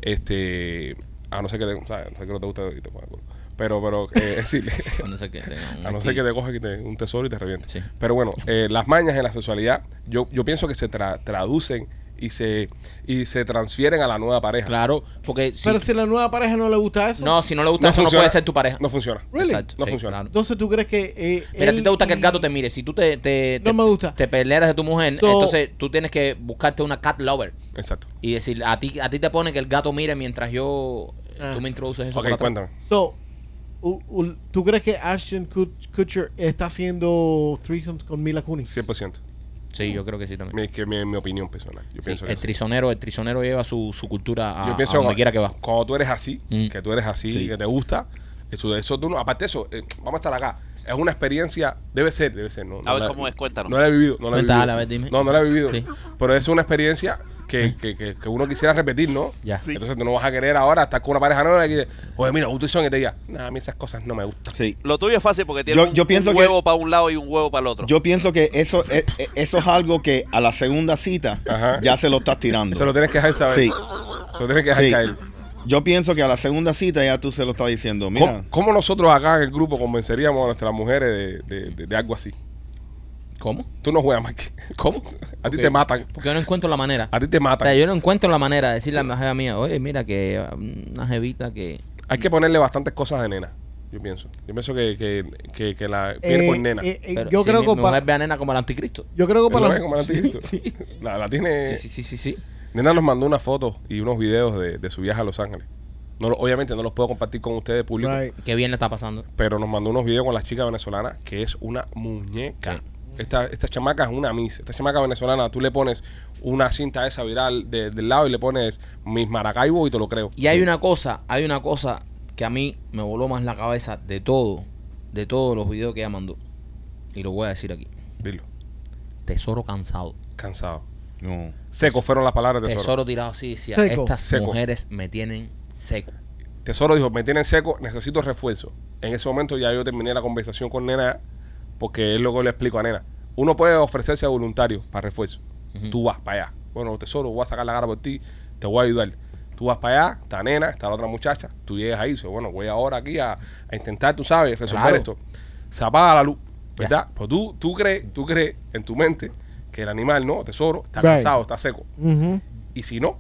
A: este, a no ser que te, ¿sabes? A no ser que no te guste y te ponga el culo. Pero, pero, eh, es decir, (laughs)
B: A no ser que (laughs)
A: a no ser que te coja que te- un tesoro y te reviente.
B: Sí.
A: Pero bueno, eh, las mañas en la sexualidad, yo, yo pienso que se tra- traducen y se, y se transfieren a la nueva pareja.
B: Claro, porque si,
C: Pero si a la nueva pareja no le gusta eso.
B: no, si no le gusta eso, no puede ser tu pareja.
A: No funciona.
C: Really?
B: Exacto,
A: No
B: sí,
A: funciona.
B: claro.
C: Entonces tú crees que. eh,
B: Mira, a ti te gusta que el gato te mire. Si tú te, te,
C: No
B: te-
C: me gusta.
B: te peleas de tu mujer,
C: So-
B: entonces tú tienes que buscarte una cat lover
A: Exacto.
B: y decir, a ti, a ti te pone que el gato mire mientras yo,
C: Ah.
B: tú me introduces eso.
A: Ok, cuéntame.
C: So, u- u- ¿tú crees que Ashton Kut- Kutcher está haciendo threesomes con Mila Kunis?
A: 100%.
B: Sí, yo creo que sí también.
A: Mi, que mi, mi opinión personal. Yo
B: Sí,
A: pienso que
B: el
A: sí.
B: trisonero, el trisonero lleva su, su cultura a,
A: Yo
B: a
A: pienso
B: donde
A: cuando-
B: quiera que va.
A: Cuando tú eres así,
B: Mm.
A: que tú eres así,
D: Sí.
A: que te gusta, eso, eso tú no, aparte de eso, eh, vamos a estar acá. Es una experiencia, debe ser, debe ser. No,
E: A
A: no
E: ver
A: la-
E: cómo es, cuéntanos.
A: No la he vivido, no la he vivido.
B: a ver, dime.
A: No, no la he vivido.
B: Sí.
A: Pero es una experiencia que, que, que, que uno quisiera repetir, ¿no?
B: Ya.
E: Sí.
A: Entonces tú no vas a querer ahora estar con una pareja nueva y que, oye, mira, un son y te diga, nah, a mí esas cosas no me gustan.
D: Sí.
E: Lo tuyo es fácil porque tiene
D: Yo-
E: un,
D: yo pienso
E: un
D: que-
E: huevo para un lado y un huevo para el otro.
D: Yo pienso que eso, eh, eh, eso es algo que a la segunda cita
A: Ajá.
D: ya se lo estás tirando.
A: Se lo tienes que dejar saber.
D: Sí.
A: Se lo tienes que dejar
D: Sí.
A: caer.
D: Yo pienso que a la segunda cita ya tú se lo estás diciendo. Mira,
A: ¿Cómo, cómo nosotros acá en el grupo convenceríamos a nuestras mujeres de, de- de- de algo así?
B: ¿Cómo?
A: Tú no juegas, Mike. (laughs)
B: ¿Cómo?
A: A ti te matan.
B: Porque yo no encuentro la manera.
A: A ti te
B: O
A: matan.
B: sea, yo no encuentro la manera de decirle a la jefa mía, oye, mira que um, una jevita que...
A: Hay que ponerle bastantes cosas de nena, yo pienso. Yo pienso que, que, que, que la viene
C: Eh,
A: por nena.
C: eh, eh,
B: Pero
C: yo,
B: si
C: creo
B: mi,
C: que
B: mi
C: pa-
B: mujer ve a nena como el anticristo.
C: yo creo que
A: ¿Lo
C: para
A: ves como el anticristo? La, la tiene...
B: Sí, sí, sí, sí, sí.
A: Nena nos mandó una foto y unos videos de, de su viaje a Los Ángeles. No, lo- obviamente no los puedo compartir con ustedes público,
C: Right.
B: Qué bien le está pasando.
A: pero nos mandó unos videos con la chica venezolana que es una muñeca.
B: Sí.
A: Esta, esta chamaca es una miss. Esta chamaca venezolana, tú le pones una cinta esa viral de- del lado y le pones mis Maracaibo y te lo creo.
B: Y hay una cosa, hay una cosa que a mí me voló más la cabeza de todo, de todos los videos que ella mandó. Y lo voy a decir aquí.
A: Dilo.
B: Tesoro cansado.
A: Cansado.
D: no.
A: Seco fueron las palabras de
B: Tesoro,
A: Tesoro.
B: tirado así. Decía,
C: Seco.
B: estas
A: Seco.
B: mujeres me tienen seco.
A: Tesoro dijo, me tienen seco, necesito refuerzo. En ese momento ya yo terminé la conversación con Nena porque es lo que le explico a Nena. Uno puede ofrecerse a voluntario para refuerzo. Tú vas para allá. Bueno, Tesoro, voy a sacar la cara por ti, te voy a ayudar. Tú vas para allá, está Nena, está la otra muchacha, tú llegas ahí, dices, bueno, voy ahora aquí a, a intentar, tú sabes, resolver
B: Claro.
A: esto. Se apaga la luz,
B: Ya.
A: ¿verdad? Pues tú, tú crees, tú crees en tu mente que el animal, no, Tesoro, está
C: Right.
A: cansado, está seco. Y si no,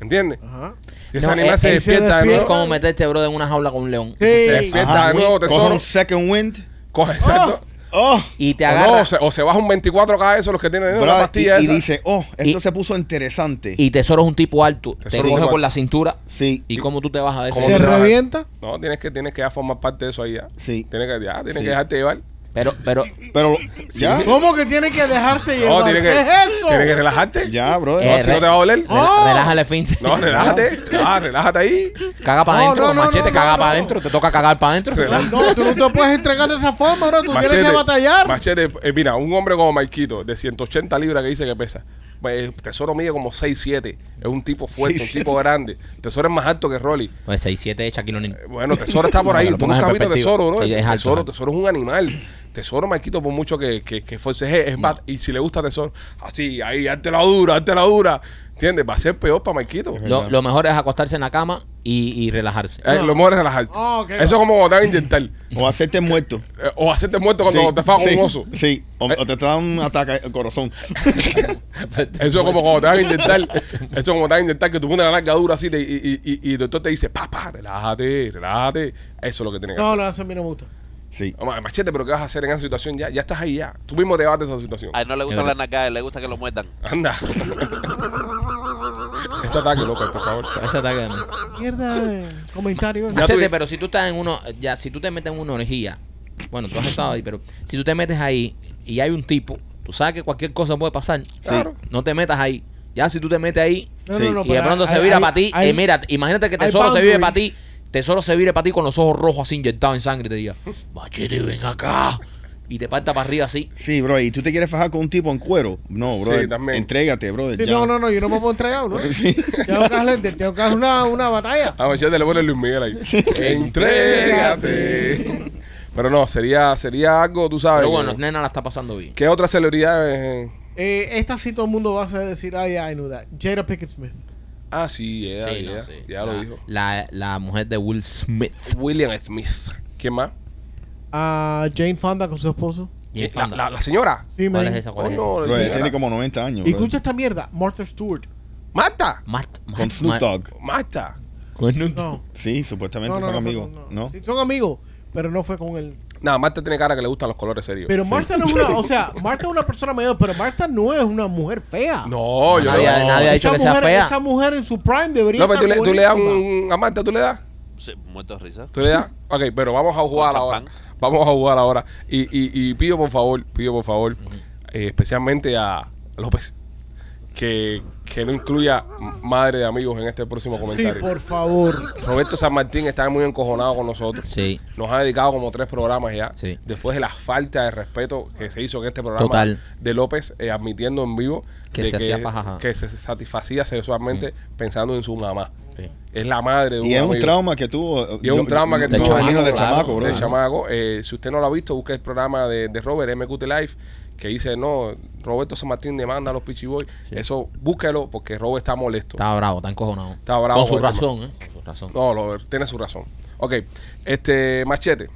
A: ¿entiendes?
C: Ajá.
A: Si ese
B: No,
A: animal
B: es-
A: se
C: es- se
A: despierta de
C: despierta.
B: Es
A: nuevo,
B: como meterte, bro, en una jaula con un león.
C: Sí.
A: se despierta
D: Ajá,
A: de nuevo,
D: Coge
A: Tesoro,
D: un second wind.
A: Coge exacto.
D: Oh,
B: Y te
A: O, no,
B: agarra.
A: o, se, o se baja un 24K eso, los que tienen
D: bro,
A: una
D: y,
A: pastilla
D: y
A: esa.
D: dice, oh, esto
B: Y-
D: se puso interesante.
B: Y Tesoro es un tipo alto. te
A: Tesoro es
B: coge por la cintura.
D: sí,
B: ¿Y cómo tú te bajas de eso?
A: ¿Cómo
C: ¿Se
A: te vas a-
C: revienta?
A: No, tienes que, tienes que ya formar parte de eso ahí ya.
D: sí.
A: Tienes que, ya, tienes
D: Sí.
A: que dejarte llevar.
B: Pero, pero,
D: Pero, ya,
C: ¿Cómo que tiene que dejarte llevar?
A: No, tienes que,
C: ¿Qué es eso?
A: tienes que relajarte.
D: ya, bro.
B: Eh,
A: No, si no te va a doler.
C: Oh.
B: relájale fin.
A: No, (laughs) relájate. Ah, relájate ahí.
B: Caga para adentro,
C: no, no,
B: machete,
C: no,
B: caga
C: no,
B: para
C: no.
B: adentro. Te toca cagar para adentro.
C: No, tú no te puedes entregar de esa forma, bro. Tú tienes que batallar.
A: Machete, eh, mira, un hombre como Maikito, de 180 libras que dice que pesa. Pues, Tesoro mide como 6'7. Es un tipo fuerte, un
D: 6'7.
A: tipo grande. Tesoro es más alto que Rolly.
B: Pues 6-7 de Shaquille O'Neal.
A: Eh, Bueno, Tesoro está por ahí. (laughs) Tú nunca has visto. Tesoro, bro.
B: Es alto,
A: tesoro,
B: es alto.
A: tesoro es un animal. Tesoro, Marquito, por mucho que, que, que fuese es más. Y si le gusta Tesoro, así, ahí, hazte la dura, hazte la dura. ¿Entiendes? Va a ser peor para Marquito.
B: Lo, lo mejor es acostarse en la cama y, y relajarse.
A: Eh, Lo mejor es relajarte.
C: Ah.
A: Eso es como cuando te van a inyectar.
D: O hacerte muerto.
A: Eh, o hacerte muerto cuando
D: Sí,
A: te con
D: sí,
A: un oso.
D: Sí, o, o te da un ataque al corazón. (laughs)
A: Eso es como cuando te van a inyectar. Eso es como te van a inyectar que tú pones la larga dura así te- y, y, y, y el doctor te dice, papá, relájate, relájate. Eso es lo que tienes que
C: No,
A: hacer.
C: no, eso a mí no me gusta.
D: Sí.
A: Vamos, machete, pero ¿qué vas a hacer en esa situación? Ya, ya estás ahí ya. Tú mismo te vas de esa situación.
E: A él no le gustan las nalgadas, le gusta que lo muerdan.
A: Anda. (laughs) Ese ataque, López, por favor.
B: Ese ataque.
C: Mierda de comentario. ese.
A: Ya
B: Machete, pero si tú estás en uno, ya, si tú te metes en una orgía, bueno, tú has estado ahí, pero si tú te metes ahí y hay un tipo, tú sabes que cualquier cosa puede pasar.
A: Claro.
B: No te metas ahí. Ya si tú te metes ahí
C: No,
D: Sí.
C: no, no,
B: y de
C: pero
B: pronto
C: hay-
B: se vira
C: hay-
B: para ti,
C: hay-
B: eh, mira, imagínate que
C: hay
B: Tesoro se vive para ti,
C: boundaries.
B: Tesoro se vire para ti con los ojos rojos así inyectados en sangre y te diga, machete, ven acá. y te parta para arriba así.
D: Sí, bro, y tú te quieres fajar con un tipo en cuero. No,
A: Sí,
D: bro.
A: también.
D: Entrégate, brother.
C: Sí,
D: ya.
C: no, no, no, yo no me puedo entregar, ¿no? (laughs)
D: Sí.
C: Tengo que darle, tengo que darle una, una batalla.
A: A Machete le pone Luis Miguel ahí. Entrégate. Pero no, sería, sería algo, tú sabes.
B: Pero bueno, nena la está pasando bien.
A: ¿Qué otras celebridades? eh?
C: Eh, esta sí todo el mundo va a decir, yeah, I knew that. Jada Pickett Smith.
A: Ah, sí, ya,
B: Sí, no,
A: ya,
B: sí.
A: ya
B: la,
A: lo dijo.
B: La, la mujer de Will Smith.
A: William Smith. ¿Quién más?
C: Ah, Jane Fonda con su esposo.
B: Jane
A: La,
B: Fonda.
A: la- la señora.
C: Sí,
B: ¿Cuál
C: man.
B: es esa? ¿Cuál es esa?
D: Bro, él
A: señora.
D: tiene como 90 años.
C: Y
D: bro.
C: escucha esta mierda, Martha Stewart.
A: Marta.
B: Mart-
D: Con Snoop Dogg.
A: Marta.
B: con Snoop-
C: No.
D: Sí, supuestamente
C: No, no,
D: son amigos. ¿No?
C: Sí, son amigos, pero no fue con él.
A: Nada, Marta tiene cara que le gustan los colores serios.
C: Pero Marta no es una, o sea, Marta es una persona mayor, pero Marta no es una mujer fea.
A: no, yo
B: nadie,
A: no.
B: nadie ha dicho
C: Esa
B: que sea
C: mujer-
B: fea.
C: Esa mujer en su prime debería
A: No, pero tú
C: estar
A: le, tú le das
C: buenísima.
A: un. A Marta, tú le das.
E: Sí, muerto de risa.
A: ¿Tú le das? Ok, pero vamos a jugar
E: Con
A: ahora.
E: champán.
A: Vamos a jugar ahora. Y, y, y pido por favor, pido por favor, eh, especialmente a López, que, que no incluya madre de amigos en este próximo
C: Sí,
A: comentario.
C: por favor.
A: Roberto San Martín está muy encojonado con nosotros.
B: Sí.
A: Nos ha dedicado como tres programas ya.
B: Sí.
A: Después de la falta de respeto que se hizo en este programa
B: Total.
A: de López, eh, admitiendo en vivo
B: Que
A: de
B: se hacía
A: que se satisfacía sexualmente pensando en su mamá.
B: Sí.
A: Es la madre de un
D: Y es un trauma que tuvo.
A: Y es un trauma que
B: De
A: tuvo.
B: chamaco,
D: de
B: claro,
D: chamaco, bro.
A: de chamaco. Eh, si usted no lo ha visto, busque el programa de, de Robert, MQT Live, que dice, no, Roberto San Martín demanda a los Pichi Boys. Eso, búsquelo, porque Robert está molesto.
B: Estaba bravo, está encojonado.
A: Está bravo
B: Con su razón, ¿eh? Con su razón.
A: No, Robert, tiene su razón. Ok, este, Machete,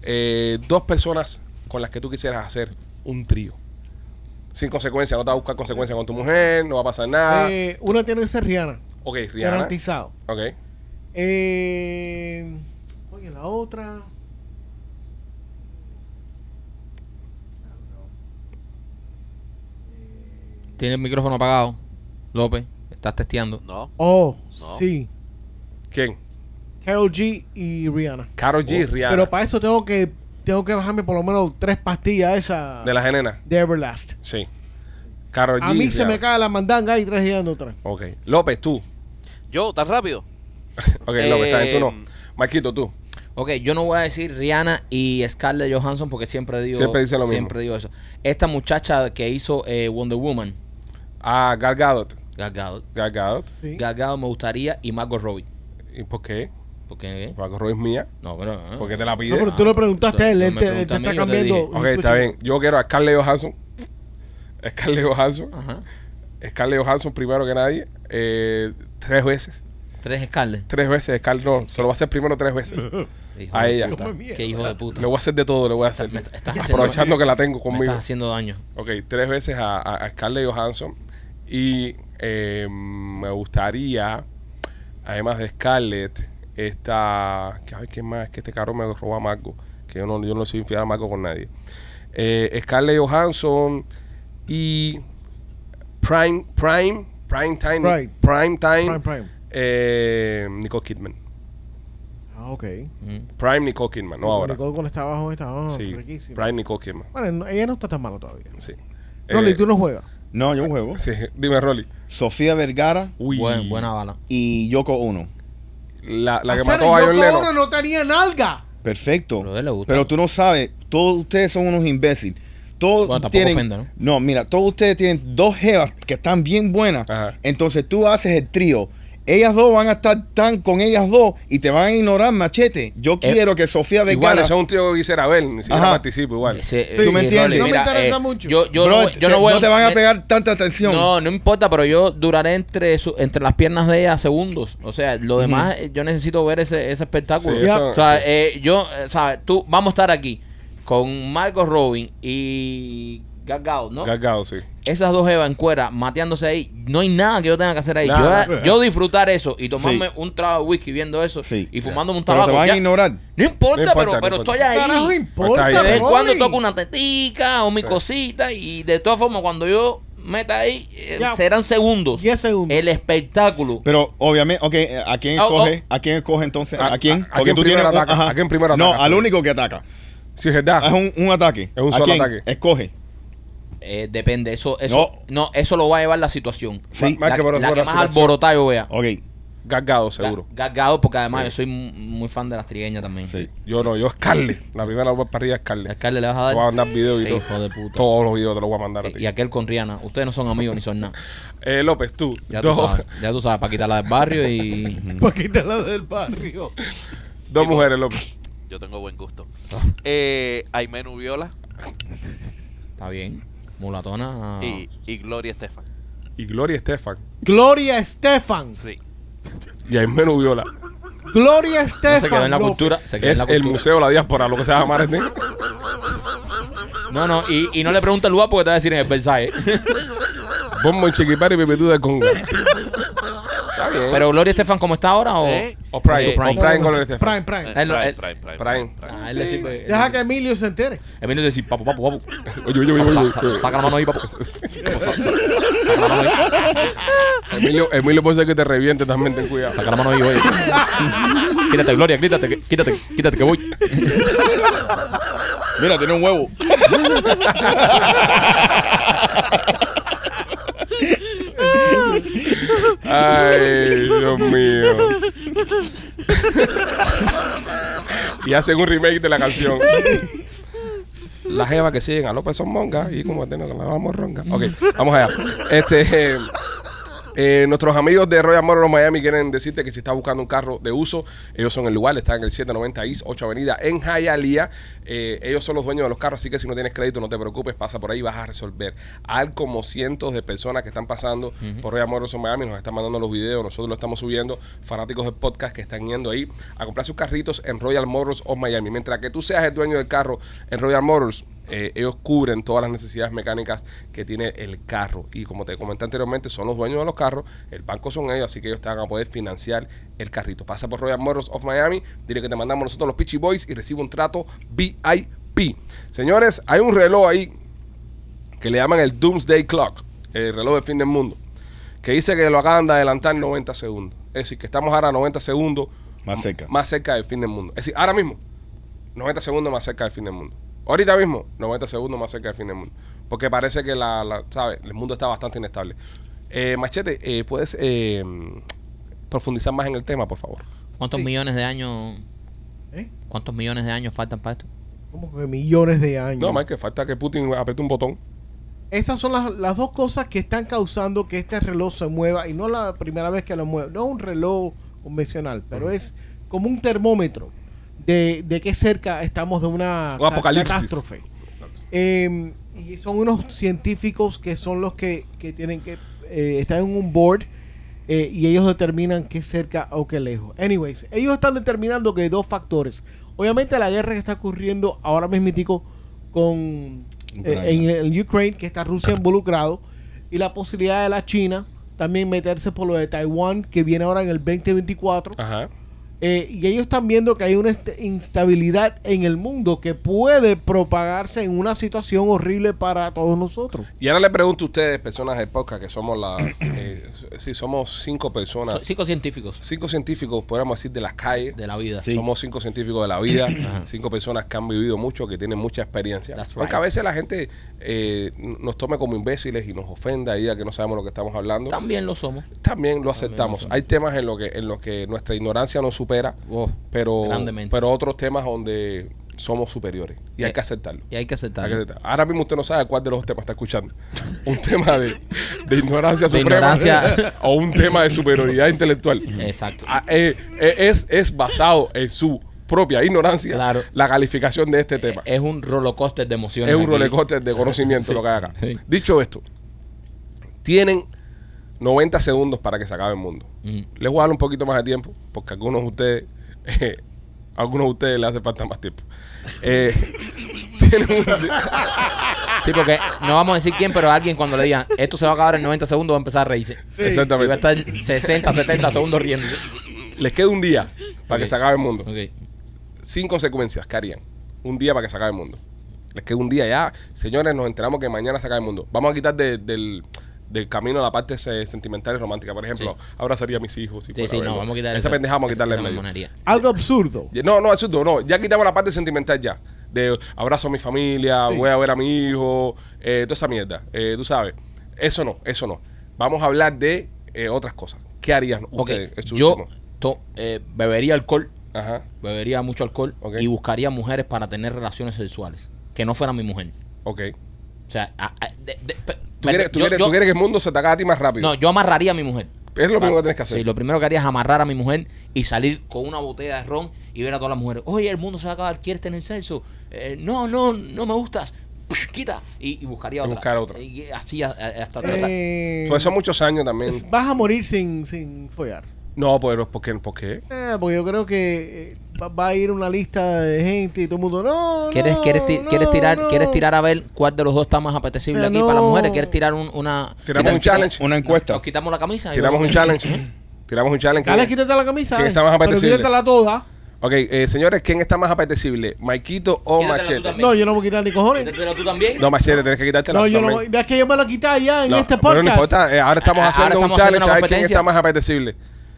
A: eh, dos personas con las que tú quisieras hacer un trío. Sin consecuencias, no te vas a buscar consecuencias con tu mujer, no va a pasar nada.
C: Eh, una tiene que ser Rihanna.
A: ok, Rihanna.
C: Garantizado.
A: Ok.
C: Eh, oye, la otra.
B: Tiene el micrófono apagado. López, estás testeando.
E: No.
C: Oh,
E: No.
C: sí.
A: ¿Quién?
C: Carol G y Rihanna.
A: Karol G, Rihanna.
C: Pero para eso tengo que tengo que bajarme por lo menos tres pastillas esa
A: de la genena.
C: de Everlast.
A: Sí. Karol G.
C: A mí se
A: Rihanna.
C: me cae la mandanga y tres llegando otra.
A: Ok. López, tú.
E: Yo, tan rápido. (laughs)
A: Ok, López, está bien, tú no.
E: Em,
A: Marquito, tú.
B: Ok, yo no voy a decir Rihanna y Scarlett Johansson porque siempre digo,
A: Siempre dice lo mismo.
B: siempre digo eso. Esta muchacha que hizo eh, Wonder Woman,
A: Ah, Gal Gadot.
B: Gal Gadot.
A: Gal Gadot.
C: Sí.
B: Gal Gadot me gustaría y Margot Robbie.
A: ¿Y por qué?
B: Porque.
A: Porque Roy es mía.
B: No, pero... ¿eh?
A: Porque te la
C: No,
A: pide.
C: pero tú le preguntaste a él,
B: No
C: él
B: me
C: te, él te está cambiando.
A: Ok, está bien. Yo quiero a Scarlett Johansson. (laughs) Scarlett Johansson.
B: Ajá.
A: Scarlett Johansson primero que nadie. Eh, tres veces.
B: Tres Scarlett.
A: Tres veces. Scarlett no. Se lo va a hacer primero tres veces. (laughs)
B: Hijo
A: A
B: de
A: ella.
B: Qué hijo de puta.
A: Le voy a hacer de todo, le voy a hacer.
B: Me- estás haciendo-
A: Aprovechando que la tengo
B: Me
A: conmigo.
B: estás haciendo daño.
A: Ok, tres veces a, a- a Scarlett Johansson. Y eh, me gustaría, además de Scarlett, esta. que- Ay, ¿qué más? Es que este carro me roba a Marco. Que yo no, yo no soy infiel a Marco con nadie. Eh, Scarlett Johansson y. Prime, Prime, Prime Time.
C: Prime.
A: Prime Time.
C: Prime, prime.
A: eh, Nicole Kidman.
C: Ah, ok.
B: Mm.
A: Prime Nicole Kidman, no ahora.
C: Nicole cuando está abajo está oh,
A: sí,
C: riquísimo.
A: Prime Nicole Kidman.
C: Bueno, no- ella no está tan malo todavía.
A: Sí.
C: Rolly,
A: Eh,
C: tú no juegas.
D: No, yo juego.
A: sí, dime, Rolly.
D: Sofía Vergara
A: Uy,
B: Buen- buena bala.
D: y Yoko Uno.
A: la, la que
C: Hacer
A: mató a
C: Yoko
A: John Lennon.
C: Ono no tenía nalga.
D: Perfecto.
B: Pero
D: tú no sabes, todos ustedes son unos imbéciles. Todos
B: Bueno, tampoco
D: tienen,
B: ofenda, ¿no?
D: mira, todos ustedes tienen dos jevas que están bien buenas.
A: Ajá.
D: Entonces tú haces el trío. Ellas dos van a estar tan con ellas dos y te van a ignorar, machete. Yo
B: Eh,
D: quiero que Sofía
A: Igual,
D: Vergara.
A: eso es un tío que quisiera ver, ni siquiera
D: Ajá.
A: participo igual.
B: Ese-
C: Sí,
D: ¿Tú me entiendes?
C: No me interesa
B: eh,
C: mucho.
B: Yo, yo
D: Bro,
B: no, yo
D: te-
B: no voy a-
D: te van a
B: me-
D: pegar tanta atención.
B: No, no importa, pero yo duraré entre su- entre las piernas de ella segundos. O sea, lo demás, eh, yo necesito ver ese, ese espectáculo.
A: Sí, eso-
B: o sea,
A: sí.
B: eh, yo, ¿sabes? Tú, vamos a estar aquí con Margot Robin y Gal Gadot, ¿no?
A: Gal Gadot, sí.
B: Esas dos Eva en cuera mateándose ahí. No hay nada que yo tenga que hacer ahí.
A: Nada.
B: Yo, yo disfrutar eso y tomarme
D: Sí.
B: un trago de whisky viendo eso
D: Sí.
B: y fumándome un
D: Pero
B: tabaco.
D: te van
B: ya.
D: a ignorar.
B: No importa,
A: No importa,
B: pero,
A: no
B: pero
A: importa.
B: estoy ahí.
C: Carajo importa,
A: ahí.
B: De vez en cuando toco una tetica o mi cosita y de todas formas cuando yo meta ahí eh,
C: Ya.
B: serán segundos.
C: 10 segundos.
B: El espectáculo.
D: Pero obviamente, ok, eh, ¿a quién
B: Oh,
D: escoge? ¿A quién escoge entonces?
A: A-
D: ¿A, quién?
A: a- a quién primero
D: un-
A: ataca?
D: ajá.
A: ¿A quién primero
D: No,
A: ataca?
D: al único que ataca.
A: Sí, es verdad.
D: Es un, un ataque.
A: Es un
D: ¿A
A: solo
D: quién?
A: ataque.
D: Escoge.
B: Eh, depende, eso, eso, no. eso lo va a llevar la situación.
D: Sí.
B: La,
A: Más que por-
B: la que
A: la
B: más alborotada yo vea.
D: Ok.
A: Gargado, seguro.
B: Ga- Gargado, porque además
A: Sí.
B: yo soy muy fan de las trigueñas también.
D: Sí.
A: Yo no, yo Scarlett. La primera voy para arriba es
B: ¿A
A: Scarlett.
B: Scarlett le vas a
A: Te
B: dar?
A: voy a mandar videos y todo.
B: hijo de puta.
A: Todos los videos te los voy a mandar a ti.
B: Y aquel con Rihanna. Ustedes no son amigos ni son nada. (laughs)
A: Eh, López, tú.
B: Ya tú sabes. Ya tú sabes, para quitarla del barrio y...
C: Para quitarla del barrio.
A: dos mujeres, López.
E: Yo tengo buen gusto. Eh, Aimee Nubiola
B: Está bien. Mulatona.
E: y, y Gloria Estefan.
A: Y Gloria Estefan.
C: Gloria Estefan.
E: Sí.
A: Y Aimee Viola.
C: Gloria
B: No
C: Estefan.
B: se quedó en la
C: López.
B: cultura. Se quedó
A: Es
B: en la
A: el
B: cultura.
A: Museo de la Diáspora, lo que se llama este.
B: No, no, y, y no le pregunta el lugar porque te va a decir en el Versailles. (laughs)
A: Bombo en Chiquipar y Pepitú de Conga. (laughs) Está bien.
B: Pero Gloria Estefan, ¿cómo está ahora? O,
E: ¿Eh?
A: o Prime. O Prime con el Estefan.
C: Prime, Prime.
B: Él no-
E: Prime,
B: él-
E: Prime, Prime,
A: Prime.
B: Ah, él le sirve.
C: Deja que Emilio se entere.
B: A decir, papu, papu, papu.
A: Oye, oye, oye,
B: Papu,
A: oye,
B: sa- sa-
A: oye.
B: Saca la mano ahí, papu. Papu, sa- sa- Saca la mano ahí.
A: Emilio, Emilio puede ser que te reviente también, ten cuidado.
B: Saca la mano ahí, oye. Quítate, Gloria, quítate, que- quítate, quítate que voy.
D: Mira, tiene un huevo. (laughs)
A: Ay, Dios mío. y hacen un remake de la canción. La jeva que siguen a López son mongas y como tenemos que la vamos. Ok, vamos allá. Este, eh, nuestros amigos de Royal Motors Miami quieren decirte que si estás buscando un carro de uso, ellos son el lugar, están en el 790 East 8 Avenida en Hialeah. Eh, ellos son los dueños de los carros, así que si no tienes crédito, no te preocupes, pasa por ahí, vas a resolver. Hay como cientos de personas que están pasando por Royal Motors Miami, nos están mandando los videos, nosotros los estamos subiendo, fanáticos del podcast que están yendo ahí a comprar sus carritos en Royal Motors of Miami. Mientras que tú seas el dueño del carro en Royal Motors, eh, ellos cubren todas las necesidades mecánicas que tiene el carro. Y como te comenté anteriormente, son los dueños de los carros, el banco son ellos, así que ellos te van a poder financiar el carrito. Pasa por Royal Motors of Miami, dile que te mandamos nosotros los Pitchy Boys y recibe un trato VIP. Señores, hay un reloj ahí que le llaman el Doomsday Clock, el reloj de fin del mundo, que dice que lo acaban de adelantar 90 segundos. Es decir, que estamos ahora 90 segundos
D: Más cerca.
A: más cerca del fin del mundo. Es decir, ahora mismo, 90 segundos más cerca del fin del mundo. Ahorita mismo, 90 segundos más cerca del fin del mundo. Porque parece que la, la- ¿sabes? el mundo está bastante inestable. Eh, Machete, eh, ¿puedes eh, profundizar más en el tema, por favor?
B: ¿Cuántos
C: Sí.
B: millones de años
C: ¿Eh?
B: cuántos millones de años faltan para esto?
C: Como que millones de años.
A: No, Mike, falta que Putin apriete un botón.
C: Esas son las, las dos cosas que están causando que este reloj se mueva. Y no la primera vez que lo mueve. No es un reloj convencional, pero es como un termómetro de, de qué cerca estamos de una ca- catástrofe. Eh, y son unos científicos que son los que, que tienen que eh, están en un board eh, y ellos determinan qué cerca o qué lejos. Anyways, ellos están determinando que hay dos factores. Obviamente la guerra que está ocurriendo ahora mismitico con eh, en el Ukraine, que está Rusia involucrado, y la posibilidad de la China también meterse por lo de Taiwán, que viene ahora en el 2024.
A: Ajá.
C: Eh, y ellos están viendo que hay una instabilidad en el mundo que puede propagarse en una situación horrible para todos nosotros.
A: Y ahora le pregunto a ustedes, personas de podcast, que somos la... eh, (clears throat) sí, somos cinco personas.
B: Son cinco científicos
A: Cinco científicos, podríamos decir, de las calles.
B: de la vida.
D: Sí.
A: Somos cinco científicos de la vida, (clears throat) cinco personas que han vivido mucho, que tienen mucha experiencia.
B: That's
A: Aunque
B: right.
A: a veces la gente eh, nos tome como imbéciles y nos ofenda ahí a que no sabemos lo que estamos hablando.
B: También lo somos.
A: También lo aceptamos. Hay temas en los que en los que nuestra ignorancia nos supera,
B: Oh,
A: pero
B: grandemente.
A: pero otros temas donde somos superiores y hay
B: Eh,
A: que aceptarlo.
B: Y hay que
A: Hay que
B: aceptarlo.
A: aceptar. Ahora mismo usted no sabe cuál de los temas está escuchando. (laughs) Un tema de, de ignorancia
B: De
A: suprema
B: ignorancia. (laughs)
A: o un tema de superioridad intelectual.
B: Exacto.
A: Ah, eh, eh, es, es basado en su propia ignorancia
B: Claro.
A: la calificación de este tema.
B: Es un rollercoaster de emociones.
A: Es un rollercoaster de conocimiento (laughs) lo que hay acá.
B: Sí.
A: Dicho esto, tienen 90 segundos para que se acabe el mundo.
B: Mm.
A: Les voy a dar un poquito más de tiempo, porque a algunos de ustedes, eh, (laughs) a algunos de ustedes les hace falta más tiempo. Eh, (laughs) tienen un- (laughs)
B: Sí, porque no vamos a decir quién, pero alguien cuando le digan esto se va a acabar en 90 segundos va a empezar a reírse. Y va a
A: Exactamente.
B: estar 60, 70 segundos riéndose.
A: Les queda un día para que
B: Ok.
A: se acabe el mundo.
B: Ok.
A: Sin consecuencias, ¿qué harían? Un día para que se acabe el mundo. Les queda un día ya. Señores, nos enteramos que mañana se acaba el mundo. Vamos a quitar de- del, del camino la parte se- sentimental y romántica. Por ejemplo, ahora sería mis hijos. Si
B: Sí,
A: fuera
B: sí,
A: a
B: no, vamos a quitar
A: Esa pendeja vamos a quitarle en medio.
C: Algo absurdo.
A: No, no, eso no. Ya quitamos la parte sentimental ya. De abrazo a mi familia,
C: Sí.
A: voy a ver a mi hijo, eh, toda esa mierda. Eh, tú sabes. Eso no, eso no. Vamos a hablar de eh, otras cosas. ¿qué harías
B: Ok,
A: su
B: yo to- eh, bebería alcohol,
A: Ajá.
B: bebería mucho alcohol
A: Ok.
B: y buscaría mujeres para tener relaciones sexuales que no fueran mi mujer.
A: Ok.
B: O sea, a- a- de- de-
A: ¿Tú quieres, tú
B: yo-
A: quieres-
B: yo-
A: tú quieres que el mundo se te acabe a ti más rápido?
B: No, yo amarraría a mi mujer.
A: Es lo primero que tienes que hacer.
B: Sí, lo primero que haría es amarrar a mi mujer y salir con una botella de ron y ver a todas las mujeres. Oye, el mundo se va a acabar, ¿quieres tener sexo? Eh, no, no, no me gustas. Psh, Quita. Y, y buscaría
A: Y
B: otra.
A: buscar otra.
B: Y así hasta tratar.
C: Eh,
A: Pues son muchos años también.
C: vas a morir sin, sin follar.
A: No, pero ¿por qué? ¿Por qué?
C: Eh, porque yo creo que eh, va, va a ir una lista de gente y todo el mundo, no,
B: ¿Quieres,
C: no,
B: quieres, ti-
C: no,
B: ¿Quieres tirar
C: no".
B: quieres tirar a ver cuál de los dos está más apetecible aquí para las mujeres? ¿Quieres tirar un- una...
A: Tiramos un challenge.
D: Una encuesta.
B: Nos quitamos la camisa.
A: Tiramos un challenge. Tiramos un challenge.
C: Dale, quítate la camisa.
A: ¿Quién
C: eh,
A: está más
C: pero
A: apetecible?
C: quítatela toda.
A: Ok, eh, señores, ¿quién está más apetecible? ¿Maikito o
B: Quítatela
A: Machete?
C: No, yo no voy a quitar ni cojones.
B: Quítatela tú también.
A: No, Machete, tienes que quitártela
C: No, yo no
A: también.
C: voy. Es que yo me lo quité ya en
A: No,
C: este
A: pero no
C: podcast.
A: importa, eh, ahora estamos haciendo
B: ahora
A: un
B: estamos
A: challenge
B: haciendo una
A: a ver quién está más apetecible.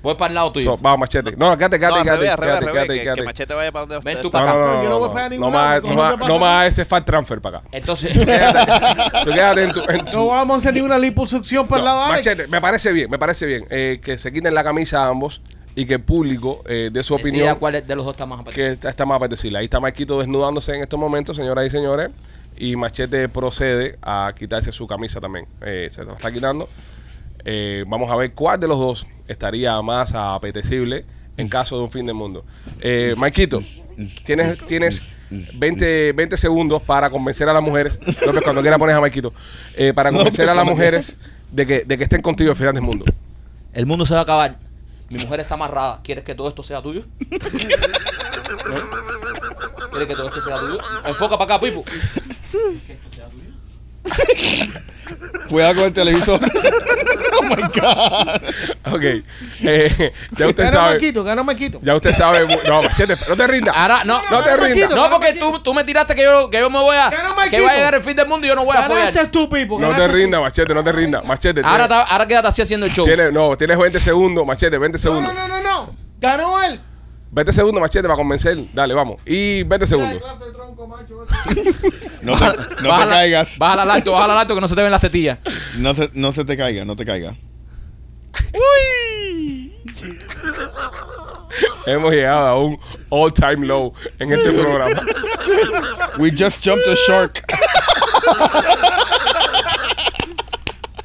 B: Voy para el lado tuyo.
A: So, vamos, Machete. No, quédate, quédate,
E: No,
A: quédate, quédate, quédate,
E: que. Machete vaya para donde
B: Ven
E: usted
B: tú
E: está.
B: para acá.
C: No, yo no voy para ningún
A: no
C: lado,
A: más, no
C: no
A: más, no ese fat transfer para acá.
B: Entonces,
A: Quédate, tú quédate en tu, en tu-
C: No vamos a hacer ni una liposucción para el
A: No,
C: lado de Alex.
A: Machete, me parece bien, me parece bien eh, que se quiten la camisa a ambos y que el público eh, dé su
B: decida
A: opinión
B: cuál de los dos está más apetecible.
A: que está, está más apetecible. Ahí está Maikito desnudándose en estos momentos, señoras y señores, y Machete procede a quitarse su camisa también. Eh, se la está quitando. Eh, vamos a ver cuál de los dos estaría más apetecible en caso de un fin del mundo. Eh, Maikito, tienes, tienes 20, 20 segundos para convencer a las mujeres, López, cuando quiera pones a Maikito, eh, para convencer
D: pues,
A: a las mujeres de que, de que estén contigo al final del mundo.
B: El mundo se va a acabar. Mi mujer está amarrada. ¿Quieres que todo esto sea tuyo? (laughs) ¿Eh? ¿Quieres que todo esto sea tuyo? Enfoca para acá, Pipo. (laughs)
D: Cuidado con el televisor. (laughs) oh my God.
A: Ok, eh, ya usted
C: Gana
A: sabe.
C: Marquito, gana Marquito.
A: Ya usted sabe. No, Machete, no te rindas.
B: Ahora, no,
A: No te
C: no,
A: rindas.
B: No, porque tú, tú me tiraste que yo, que yo me voy a.
C: No,
B: que va a llegar el fin del mundo y yo no voy a follar.
A: No te rindas, Machete, no te rindas. Machete,
B: Ahora, ahora quédate así haciendo el show.
A: tienes- no, tienes 20 segundos, Machete, 20
C: No,
A: segundos.
C: no, no, no, no. Ganó él.
A: 20 segundos, Machete, para convencer. Dale, vamos. Y 20 segundos. (laughs)
D: No te, no te
B: Bájala-
D: caigas.
B: Bájala al alto, bájala al alto que no se te ven las tetillas.
D: No se, no se te caiga, no te caiga.
A: Hemos llegado a un all time low en este programa.
D: We just jumped a shark.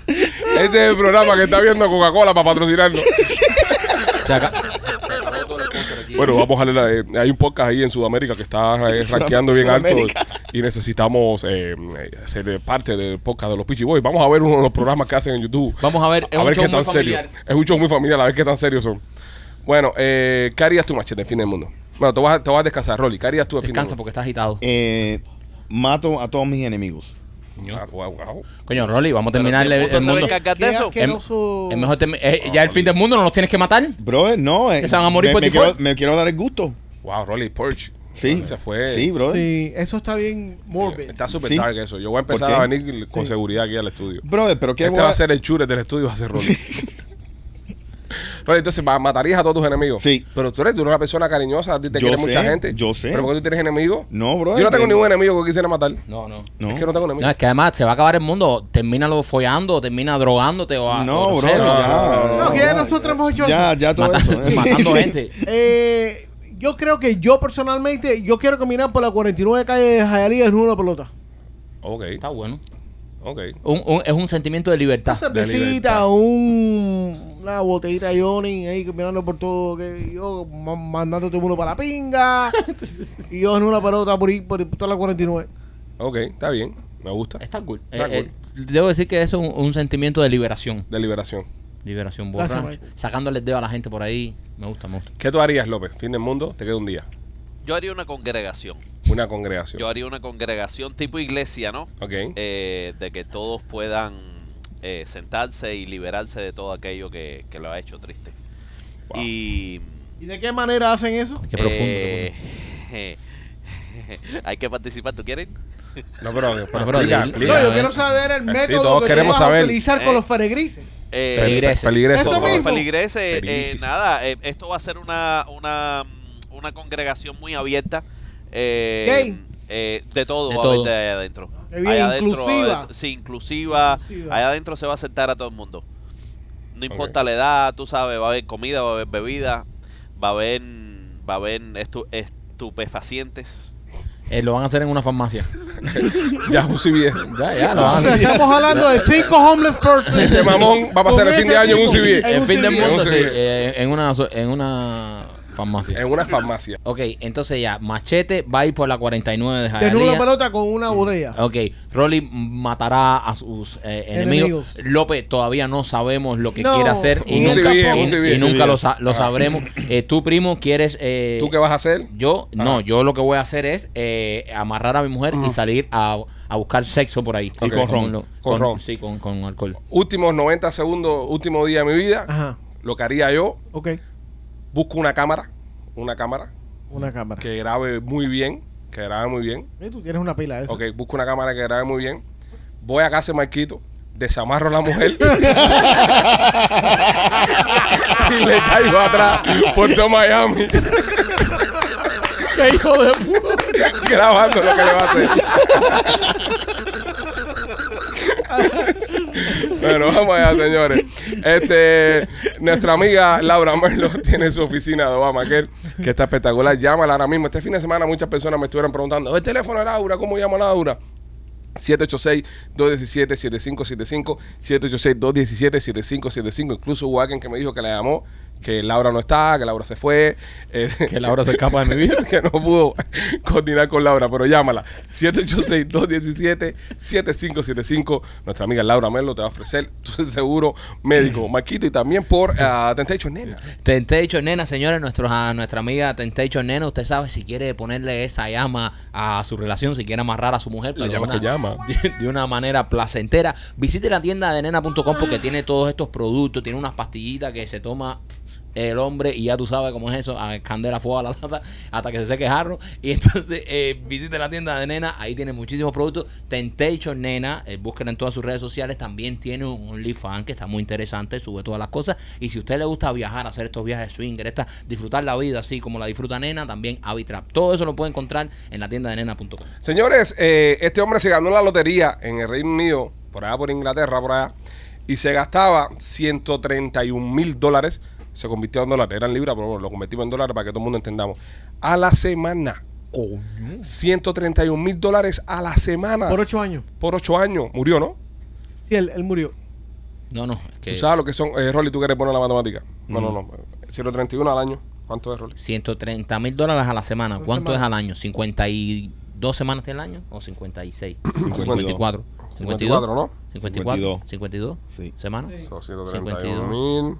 A: Este es el programa que está viendo Coca-Cola para patrocinarnos.
B: Se acabó todo el sponsor aquí.
A: Bueno, vamos a leer. eh, hay un podcast ahí en Sudamérica que está eh, (laughs) rankeando bien alto y necesitamos eh, eh, ser parte del podcast de los Pichi Boys. Vamos a ver uno de los programas que hacen en YouTube.
B: Vamos a ver, es
A: a
B: un
A: ver
B: show
A: qué
B: muy
A: tan serio.
B: familiar.
A: Es un show muy familiar, a ver qué tan serios son. Bueno, eh, ¿qué harías tú, machete, en fin del mundo? Bueno, te vas, a- te vas a descansar, Rolly. ¿Qué harías tú en fin del
B: Descansa
A: mundo?
B: porque está agitado.
D: Eh, mato a todos mis enemigos.
A: Ah, guau, guau.
B: Coño, Rolly, vamos a terminar el,
E: el mundo va
C: Qué
E: eso.
C: asqueroso.
B: Es mejor eh, ya el fin del mundo no nos tienes que matar.
D: Brother, no. eh,
B: ¿Que se van a morir
D: me,
B: por
D: me quiero, me quiero dar el gusto.
A: Wow, Rolly Purge.
D: Sí.
A: Se fue.
D: Sí, brother.
C: Sí, eso está bien morbid.
A: Está súper
D: Sí.
A: dark eso. Yo voy a empezar
D: ¿Por
A: a venir con
C: Sí.
A: seguridad aquí al estudio.
D: Brother, pero ¿qué
A: Este
D: voy
A: va
D: a
A: a ser el chure del estudio, va a ser Rolly. (laughs) Rolly, entonces ma- matarías a todos tus enemigos.
D: Sí.
A: Pero tú eres, tú eres una persona cariñosa, a ti te
D: Yo
A: quiere
D: sé,
A: mucha gente.
D: yo sé.
A: Pero porque tú tienes enemigos.
D: No, brother.
A: Yo no tengo
D: eh,
A: ningún enemigo que quisiera matar.
B: No, no.
D: No,
A: Es que no tengo enemigos.
B: No, es que además se va a acabar el mundo. Termínalo follando, termina drogándote o a-
D: no,
B: o sé,
D: ya.
C: No, que ya nosotros hemos hecho
D: Ya,
C: eso.
D: ya todo
B: mata-
D: eso.
B: Matando (laughs)
D: sí.
B: gente.
C: Eh, yo creo que yo personalmente, yo quiero caminar por la 49 calle de Hialeah en una pelota.
A: Ok,
B: Está bueno.
A: Ok.
B: Un- un- es un sentimiento de libertad.
C: Una
A: libertad.
C: cervecita, un, una botellita de Johnny ahí caminando por todo, que yo ma- mandando todo el mundo para la pinga. (laughs) y yo en una pelota por, ahí, por toda la 49.
A: Ok, está bien. Me gusta.
B: Está cool.
A: Está
B: Eh, eh, debo decir que eso es un, un sentimiento de liberación.
A: De liberación.
B: Liberación
C: Gracias. Mike.
B: Sacándole el dedo a la gente por ahí. Me gusta, me gusta.
A: ¿Qué tú harías, López? Fin del mundo, te queda un día.
E: Yo haría una congregación.
A: Una congregación.
E: Yo haría una congregación tipo iglesia, ¿no?
A: Ok.
E: Eh, de que todos puedan eh, sentarse y liberarse de todo aquello que, que lo ha hecho triste.
A: Wow.
E: Y
C: ¿Y de qué manera hacen eso?
B: Qué profundo.
E: eh, (laughs) hay que participar, ¿tú quieres?
A: No, pero, (laughs) pero
B: pero
A: explica,
B: di-
A: explica.
C: No, yo
B: eh.
C: quiero saber el
A: Sí,
C: método
A: todos
C: que
A: queremos
C: vas a
A: saber.
C: utilizar
E: Eh.
C: con los feligreses.
E: Eh,
B: Feligreses.
A: Feligreses.
C: Eso mismo.
E: feligreses, eh, nada, eh, esto va a ser una, una, una congregación muy abierta. eh, eh, de todo
B: De
E: va a haber de ahí adentro.
C: Bien,
E: Allá adentro,
C: inclusiva.
E: eh, sí, inclusiva.
C: Inclusiva.
E: Allá adentro se va a sentar a todo el mundo. No importa la edad, tú sabes, va a haber comida, va a haber bebida, va a haber, va a haber estu- estupefacientes.
B: Eh, lo van a hacer en una farmacia. (laughs)
A: Ya un CBS.
B: Ya, ya, lo van a
C: sea,
B: hacer.
C: estamos hablando de cinco homeless persons.
A: Este mamón va a pasar el fin de
C: este
A: año en un. CBS.
C: En
B: El fin del mundo, sí. Eh, en, una, so- en una farmacia.
A: En una farmacia.
B: Ok, entonces ya, Machete va a ir por la 49 de
C: Desnuda
B: Jayalía.
C: pelota con una botella.
B: Ok, Rolly matará a sus eh, enemigos.
C: Enemigos.
B: López todavía no sabemos lo que
C: No,
B: quiere hacer y
A: un
B: nunca,
A: civil,
B: y-
A: un civil,
B: y nunca
A: civil.
B: lo, sa- lo sabremos. Eh, tú, primo, quieres... eh,
A: ¿Tú qué vas a hacer?
B: Yo, no, yo lo que voy a hacer es eh, amarrar a mi mujer y salir a, a buscar sexo por ahí.
D: Y con ron.
B: lo-
A: Con ron.
B: Sí, con, con alcohol.
A: Últimos 90 segundos, último día de mi vida.
C: Ajá.
A: Lo que haría yo,
C: Ok.
A: Busco una cámara. Una cámara
C: Una cámara.
A: que grabe muy bien. Que grabe muy bien.
C: Eh, Tú tienes una pila de eso.
A: Ok, busco una cámara que grabe muy bien. Voy a casa de Marquito, desamarro a la mujer (laughs) y le caigo atrás por todo Miami
B: ¡Qué hijo de puta!
A: grabando lo que le va a hacer. (laughs) bueno, vamos allá, señores. Este, nuestra amiga Laura Merlo (laughs) tiene su oficina de Obamacare, que está espectacular. Llámala ahora mismo. Este fin de semana muchas personas me estuvieron preguntando, ¿el teléfono de Laura? ¿Cómo llama Laura? 786-217-7575, 786-217-7575. Incluso hubo alguien que me dijo que la llamó, que Laura no está, que Laura se fue, eh, (laughs)
B: Que Laura se escapa de mi vida. (laughs)
A: que no pudo coordinar con Laura, pero llámala. 786-217-7575. Nuestra amiga Laura Merlo te va a ofrecer tu (laughs) seguro médico, Marquito, y también por uh, Temptation Nena.
B: Temptation Nena, señores, nuestros, a nuestra amiga Temptation Nena, usted sabe si quiere ponerle esa llama a su relación, si quiere amarrar a su mujer,
A: La
B: pero de
A: llama
B: una-
A: llama.
B: De, de una manera placentera. Visite la tienda de nena.com porque tiene todos estos productos, tiene unas pastillitas que se toma el hombre y ya tú sabes cómo es eso, a candela fuego a la lata hasta que se seque jarro. Y entonces (laughs) eh, visite la tienda de Nena, ahí tiene muchísimos productos. Temptation Nena, eh, búsquenla en todas sus redes sociales, también tiene un OnlyFans que está muy interesante, sube todas las cosas. Y si a usted le gusta viajar, hacer estos viajes swinger, esta, disfrutar la vida así como la disfruta Nena, también Avitrap. Todo eso lo puede encontrar en la tienda de nena.com.
A: Señores, eh, este hombre se ganó la lotería en el Reino Unido, por allá por Inglaterra, por allá, y se gastaba 131 mil dólares. Se convirtió en dólares, eran libras, pero bueno, lo convertimos en dólares para que todo el mundo entendamos. A la semana. 131 mil dólares a la semana.
C: Por ocho años.
A: Por ocho años. Murió, ¿no?
C: Sí, él, él murió.
B: No, no, es que
A: ¿Tú sabes lo que son? Eh, Rolly, ¿tú quieres poner la matemática? No, no, no. 131 al año. ¿Cuánto es, Rolly?
B: 130 mil dólares a la semana. ¿Cuánto
C: semana.
B: es al año? ¿52 semanas tiene el año? ¿O 56?
D: 52.
B: 54.
A: 54, ¿no?
B: 54. 52.
D: Sí.
B: ¿Semanas?
C: Sí.
A: 131 mil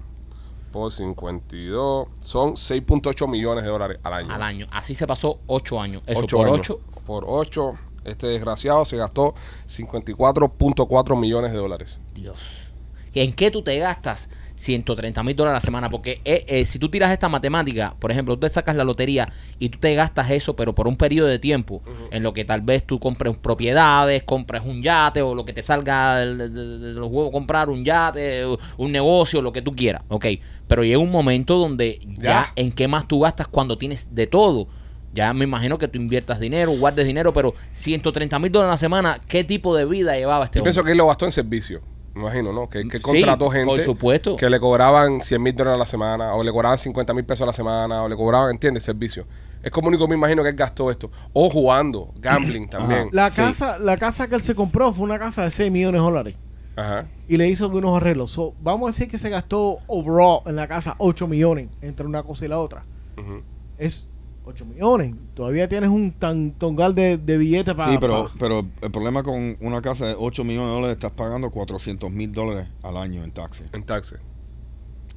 A: por 52. Son 6.8 millones de dólares al año.
B: Al año. Así se pasó 8 años. Eso
A: Ocho
B: por
A: años.
B: 8.
A: Por 8. Este desgraciado se gastó 54.4 millones de dólares.
B: Dios. ¿En qué tú te gastas 130 mil dólares a la semana? Porque eh, eh, si tú tiras esta matemática, por ejemplo, tú te sacas la lotería y tú te gastas eso, pero por un periodo de tiempo, en lo que tal vez tú compres propiedades, compres un yate o lo que te salga de, de- de- de los huevos, comprar un yate, un negocio, lo que tú quieras, ok. Pero llega un momento donde ya,
A: Ya.
B: en qué más tú gastas cuando tienes de todo. Ya me imagino que tú inviertas dinero, guardes dinero, pero 130 mil dólares a la semana, ¿qué tipo de vida llevaba este
A: Yo
B: hombre?
A: pienso que él lo gastó en servicio. Me imagino, ¿no? Que, que
B: Sí,
A: contrató gente.
B: por supuesto.
A: Que le cobraban 100 mil dólares a la semana, o le cobraban 50 mil pesos a la semana, o le cobraban, ¿entiendes? Servicio. Es como único, me imagino que él gastó esto. O jugando, gambling (clears throat) también.
C: La
D: Sí.
C: casa, la casa que él se compró fue una casa de 6 millones de dólares.
A: Ajá.
C: Y le hizo unos arreglos. So, vamos a decir que se gastó overall en la casa 8 millones entre una cosa y la otra.
A: Ujú.
C: Es 8 millones. Todavía tienes un tan tongal de, de billetes para.
D: Sí, pero,
C: para-
D: pero el problema con una casa de 8 millones de dólares, estás pagando 400 mil dólares al año en taxes.
A: En taxi.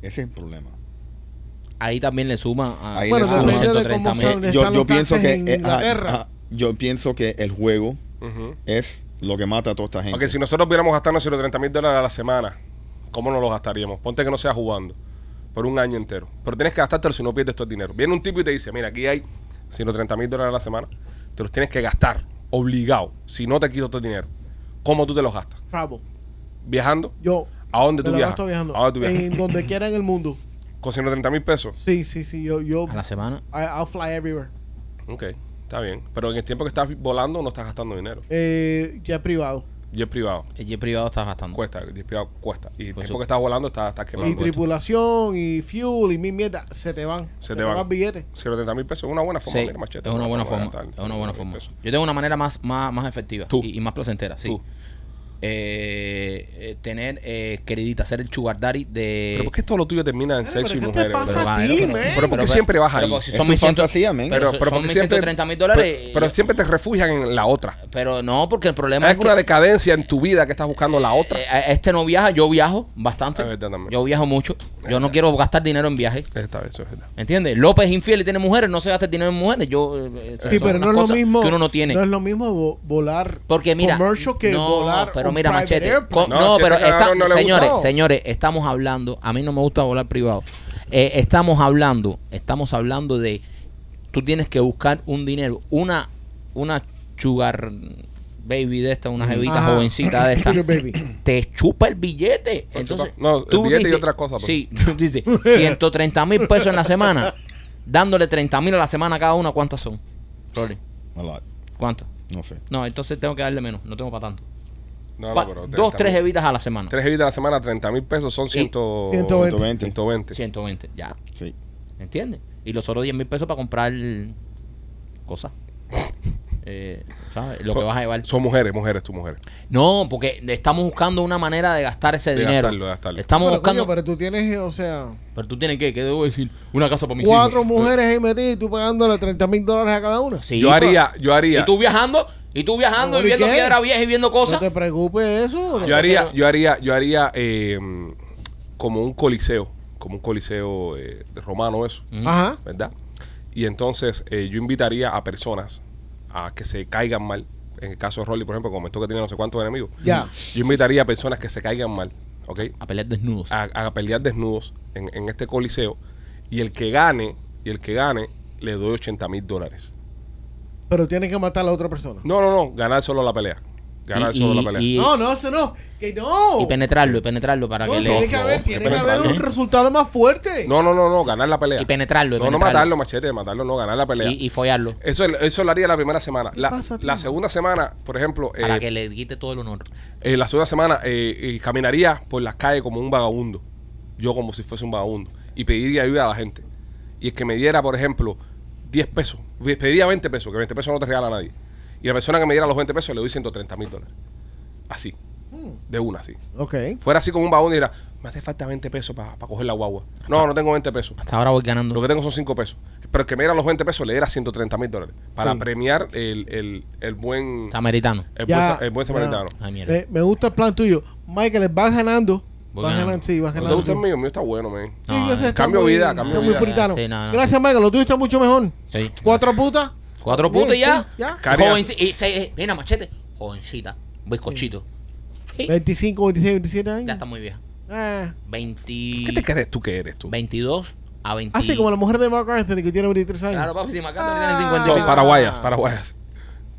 D: Ese es el problema.
B: Ahí también le suma a,
D: Ahí
C: Bueno,
D: le
B: a
D: suma.
B: los
C: depende de
B: 130
C: cómo
B: mil.
C: son- ¿Dónde
D: Yo, yo
C: los
D: pienso
C: taxes
D: que eh, ah, ah, yo pienso que el juego es lo que mata a toda esta gente.
A: Porque si nosotros pudiéramos gastarnos 130 mil dólares a la semana, ¿cómo nos lo gastaríamos? Ponte que no sea jugando por un año entero. Pero tienes que gastártelo si no pierdes todo el dinero. Viene un tipo y te dice, mira, aquí hay 130 mil dólares a la semana. Te los tienes que gastar, obligado, si no te quito todo el dinero. ¿Cómo tú te los gastas?
C: Travel.
A: ¿Viajando?
C: Yo.
A: ¿A dónde tú viajas?
C: viajando.
A: ¿A dónde tú viajas?
C: En donde quiera en el mundo. (laughs)
A: ¿Con 130 mil pesos?
C: Sí, sí, sí. Yo, yo
B: A la semana.
C: I- I'll fly everywhere.
A: Ok, está bien. Pero en el tiempo que estás volando no estás gastando dinero.
C: Eh, jet privado.
A: Jet privado.
B: El jet privado está gastando.
A: Cuesta, el jet privado cuesta. Y el tiempo que estás volando está, está
C: Y
A: quemando.
C: tripulación, y fuel, y mil mierda, se te van.
A: Se te van.
C: billetes.
A: 130 mil pesos es una buena forma.
B: Sí,
A: mira, machete,
B: es una buena forma. Es una buena
A: 130
B: forma. Yo tengo una manera más, más, más efectiva
A: Tú.
B: y, y más placentera, sí.
A: Tú.
B: Eh, eh, tener eh, queridita, ser el sugar daddy de...
A: Pero ¿por qué todo lo tuyo termina en sexo y
C: pero ¿qué te
A: mujeres?
C: pasa a ti,
B: pero-
C: man?
A: Pero ¿por qué siempre vas
B: pero
A: ahí?
B: porque si
D: Es
B: son
D: su
B: mis ciento-
D: fantasía, men.
B: Pero,
A: Pero, pero
B: son
A: porque
B: mis
A: siempre,
B: 130 mil dólares.
A: Pero, pero siempre te refugian en la otra.
B: pero no, porque el problema
A: ¿Hay
B: es que
A: alguna decadencia en tu vida que estás buscando la otra?
B: eh, este no viaja, yo viajo bastante.
A: Es verdad también.
B: Yo viajo mucho. Yo no quiero gastar dinero en viajes.
A: Esta vez, eso es verdad.
B: ¿Entiendes? López es infiel y tiene mujeres, no se gasta dinero en mujeres. Yo, eh,
C: Sí,
B: son
C: pero
B: unas
C: no es lo
B: cosas
C: mismo.
B: Que uno no tiene.
C: No es lo mismo vo- volar
B: Porque mira,
C: commercial que
B: no,
C: volar
B: pero mira, machete. co-
A: No,
B: no,
A: si
B: pero
A: este cabrón
B: está,
A: no le
B: señores,
C: gustó.
B: señores, estamos hablando. A mí no me gusta volar privado. Eh, estamos hablando, estamos hablando de. Tú tienes que buscar un dinero, una, una sugar baby de esta, una jevita
C: Ajá.
B: jovencita de (coughs) esta.
C: Sugar baby.
B: Te chupa el billete. Entonces,
A: chupa- no, el
B: tú
A: billete y
B: dices-
A: otras cosas, pues.
B: Sí, (laughs) tú dices 130 mil pesos en la semana, dándole 30 mil a la semana a cada una, ¿cuántas son? Rolly,
D: A lot.
B: ¿cuántas?
D: No sé.
B: No, entonces tengo que darle menos, no tengo para tanto.
A: No,
B: Pa-
A: no, pero
B: dos,
A: 30
B: tres evitas a la semana.
A: Tres evitas a la semana, 30 mil pesos son 100,
C: 120.
D: 120.
A: 120.
B: 120, ya.
D: Sí.
B: ¿Entiendes? Y los otros 10 mil pesos para comprar cosas. (laughs) Eh, ¿Sabes? Lo que vas a llevar.
A: Son mujeres, mujeres, tú mujeres.
B: No, porque estamos buscando una manera de gastar ese
A: De
B: dinero.
A: gastarlo, de gastarlo.
B: Estamos
C: Pero,
B: buscando.
C: coño, pero tú tienes, o sea,
B: Pero tú tienes que, ¿qué debo decir? Una casa para mis
C: cuatro
B: hijos.
C: mujeres ahí metidas y tú pagándole 30 mil dólares a cada una.
B: Sí,
A: yo
B: pero-
A: haría, yo haría,
B: Y tú viajando, y tú viajando,
C: No,
B: y
C: ¿y
B: viendo
C: qué?
B: piedra vieja y viendo
C: No
B: cosas.
C: te preocupes eso.
A: yo haría, yo haría, yo haría eh, como un coliseo, como un coliseo eh, romano eso.
C: Ajá.
A: ¿verdad? Y entonces eh, yo invitaría a personas a que se caigan mal. En el caso de Rolly, por ejemplo, comentó que tiene no sé cuántos enemigos.
C: Ya.
A: Yo invitaría a personas que se caigan mal, ¿ok?
B: A pelear desnudos.
A: a, a pelear desnudos en, en este coliseo y el que gane y el que gane le doy 80 mil dólares
C: Pero tienes que matar a la otra persona.
A: no no no ganar solo la pelea ganar
B: Y-
A: solo
B: y-
A: la pelea
B: y-
C: No, no, eso no. Que no.
B: Y penetrarlo, y penetrarlo para
C: No,
B: que
C: tiene
B: le.
C: que
A: no,
C: haber,
A: que
C: tiene que haber un resultado más fuerte.
A: no no no no ganar la pelea
B: Y penetrarlo, y
A: no no
B: penetrarlo.
A: matarlo machete matarlo no ganar la pelea
B: Y, y follarlo.
A: eso eso lo haría la primera semana la,
C: pasa, tío?
A: la segunda semana por ejemplo
B: Para
A: eh,
B: que le quite todo el honor.
A: eh, la segunda semana eh, eh, caminaría por las calles como un vagabundo. Yo como si fuese un vagabundo. Y pediría ayuda a la gente. Y el que me diera, por ejemplo, 10 pesos. Pediría 20 pesos, que 20 pesos no te regala nadie. Y la persona que me diera los 20 pesos le doy 130 mil dólares. Así. De una, así.
C: Ok.
A: Fuera así como un vagabundo y dirá, me hace falta 20 pesos para coger la guagua. No, no tengo 20 pesos.
B: Hasta ahora voy ganando.
A: Lo que tengo son 5 pesos. Pero el que me diera los 20 pesos le diera 130 mil dólares. Para
C: Sí.
A: premiar el, el, el buen...
B: Samaritano.
A: El
C: Ya,
A: buen, sa- el buen
C: ya.
A: samaritano.
B: Ay, mierda.
C: Me, me gusta el plan tuyo. Michael, vas ganando.
B: Ganando.
C: ganando, sí, vas
A: ¿No te gusta el mío? El mío está bueno, man.
C: Sí,
B: No,
C: yo sé,
B: eh.
C: está
A: Cambio
C: muy-
A: vida,
C: está
A: cambio
C: muy
A: vida.
C: puritano.
B: Sí, no, no.
C: Gracias, Michael. Lo tuyo está mucho mejor.
B: Sí.
C: Cuatro putas.
B: Cuatro putas y ya.
C: sí, ya.
A: Caria-
B: y se, mira, machete. Jovencita. Bizcochito. Sí.
C: 25, 26, 27 años.
B: Ya está muy vieja.
C: Ah.
B: 20,
A: ¿Qué te crees tú que eres tú?
B: 22 a 20.
C: Así como la mujer de Mark Anthony que tiene 23 años.
B: Claro, papi, si McCartney
C: Ah.
B: tiene 50 y
A: Son
B: pico.
A: paraguayas, paraguayas.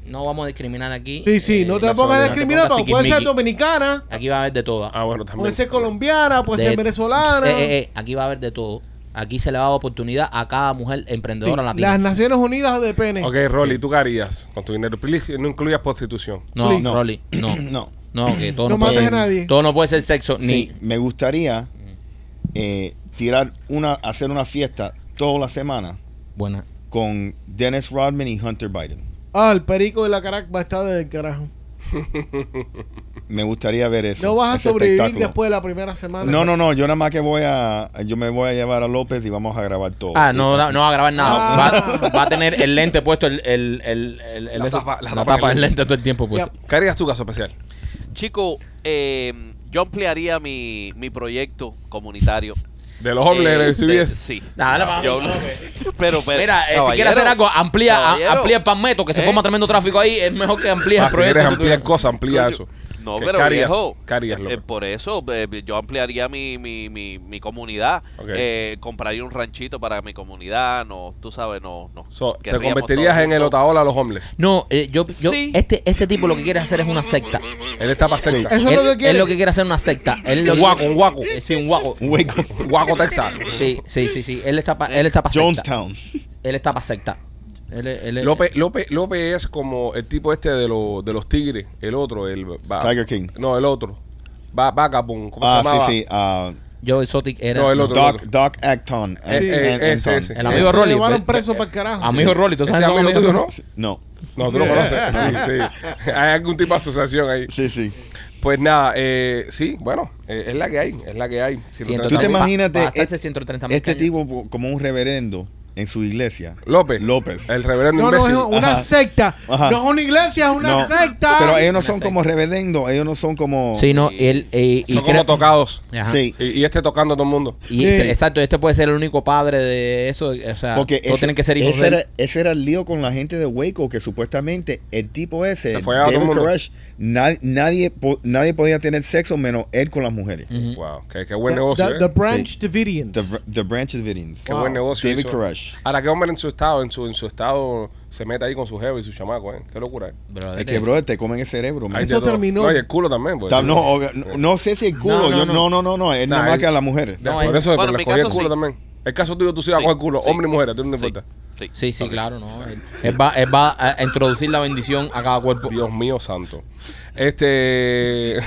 B: No vamos a discriminar aquí.
C: Sí, sí,
B: Eh,
C: no te pongas a discriminar, porque
B: pongas
C: puede ser dominicana,
B: Aquí va a haber de todo.
A: Ah, bueno, también.
C: puede ser colombiana, puede
B: De-
C: ser venezolana.
B: Eh, eh, eh, aquí va a haber de todo. Aquí se le va a dar oportunidad a cada mujer
C: Sí,
B: emprendedora latina.
C: Las Naciones Unidas de pene.
A: Ok, Rolly, ¿tú qué harías con tu dinero? Please, no incluyas prostitución.
B: No,
C: Please.
B: no, Rolly, (clears throat) no.
D: No.
B: No, que todo
C: No
B: no, puede ser.
C: nadie.
B: Todo no puede ser sexo, ni.
D: Sí, me gustaría eh, tirar una, hacer una fiesta toda la semana
B: Buena.
D: con Dennis Rodman y Hunter Biden.
C: Ah, el perico de la Caracas va a estar del carajo. (laughs)
D: Me gustaría ver eso.
C: No vas a sobrevivir después de la primera semana.
D: No, no, no, yo nada más que voy a, yo me voy a llevar a López y vamos a grabar todo.
B: Ah, no, no, no va a grabar nada.
C: Ah.
B: Va, va a tener el lente puesto, el, el, el, el- el-
A: La tapa- la
B: la
A: tapa
B: tapa
A: del
B: del lente todo el tiempo puesto.
C: Ya.
A: ¿Qué harías tú, caso especial?
E: Chico, eh, yo ampliaría mi, mi proyecto comunitario.
A: De los hombres
E: Eh,
A: de
E: de-
A: CBS.
E: Sí.
B: Dale, vamos,
E: Yo- pero, pero,
B: Mira, eh, si
E: caballero,
B: quieres hacer algo, amplía, a-
E: caballero.
B: amplía el palmeto, que se
E: ¿Eh?
B: forma tremendo tráfico ahí. Es mejor que amplíes
A: Ah,
B: el
A: si
B: proyecto.
A: quieres
B: si tú-
A: ampliar cosas, amplía eso.
E: No,
A: ¿Qué-
E: pero viejo,
A: ¿Qué harías,
E: eh,
A: loco?
E: por eso eh, yo ampliaría mi, mi, mi, mi comunidad, eh, compraría un ranchito para mi comunidad, no, tú sabes, no, no.
A: So, te convertirías en el. Otaola a los homeless.
B: No, eh, yo, yo
E: Sí.
B: este, este tipo lo que quiere hacer es una secta.
A: Él está para secta.
C: Eso es
B: él,
C: lo que quiere.
B: él lo que quiere hacer una secta. Él lo
A: Un guaco, un guaco.
B: Eh, Sí, un guaco.
D: Un.
A: Guaco Texas.
B: Sí, sí, sí, sí. Él está para él está pa secta.
D: Jonestown.
B: Él está para secta. Él, es- él es-
A: López, López, López es como el tipo este de, los de los tigres, el otro, el... va-
D: Tiger King.
A: No, el otro. Va, Vagabond, ¿cómo
D: Ah,
A: se llamaba?
D: sí, sí. ah,
B: Joe Exotic era.
A: No, el otro.
D: Doc, Doc Acton.
A: Eh, eh, ese, ese.
D: Son.
B: El amigo
C: Se
B: Rolly.
C: llevaron
B: ve-
C: preso
B: ve-
C: para el carajo.
B: Amigo Rolly, ¿tú
A: Ese
B: sabes
A: amigo
B: amigo
A: tuyo, ¿no?
D: No.
A: No, tú lo conoces. (laughs) Sí, sí. Hay algún tipo de asociación ahí.
D: Sí, sí.
A: Pues nada, eh, sí, bueno, eh, es la que hay, es la que hay. Si no
B: Ciento
D: ¿Tú te
B: Pa-
D: imaginas
B: pa-
D: este,
B: 130 mil
D: este tipo como un reverendo en su iglesia?
A: López.
D: López.
A: El reverendo
C: No, no, es
A: imbécil.
C: una
D: Ajá.
C: secta.
D: Ajá.
C: No es una iglesia, es una
D: No,
C: secta.
D: Pero ellos no son como reverendo, ellos no son como...
B: Sí, no, él. eh, y
A: Son
B: creo-
A: como tocados.
B: Ajá.
D: Sí.
A: Y, y este tocando a todo el mundo.
B: Y
C: Sí.
B: ese- exacto, este puede ser el único padre de eso. O sea,
D: Porque
B: todos
D: ese,
B: tienen que ser hijos
D: ese era, ese era el lío con la gente de Waco, que supuestamente el tipo ese,
A: Se fue a todo el
D: David
A: mundo.
D: Koresh, nadie, nadie, po- nadie podía tener sexo menos él con las mujeres.
A: Wow, qué, qué buen
C: The-
A: negocio.
C: the,
A: eh.
C: the Branch
D: Sí.
C: Davidians.
D: The, the Branch Davidians.
A: Qué
C: Wow.
A: buen negocio.
D: David. Koresh.
A: Ahora, qué hombre en su estado, en su, en su estado, se mete ahí con su jefe y su chamaco, ¿eh? Qué locura, ¿eh?
B: Brother,
D: Es que, brother, te comen el cerebro, man.
C: Eso
A: de todo.
C: terminó.
A: No, y el culo también, pues.
D: Ta- No, o- no, no sé si el culo,
B: No, no,
D: yo-
B: no.
D: no, no, no, no, es
A: Nah,
D: nada más
A: él-
D: que a las mujeres.
B: No,
A: por
B: es-
A: eso,
E: Bueno,
A: pero
E: en
A: le
E: mi
A: cogía el
E: caso,
A: culo
E: sí.
A: también. El caso tuyo, tú sí vas
E: Sí,
A: con el culo,
E: sí.
A: hombre y mujer, a ti no te
E: Sí,
A: importa.
E: sí.
B: Sí, sí, claro, no. Él, él va, él va a introducir la bendición a cada cuerpo.
A: Dios mío santo. Este.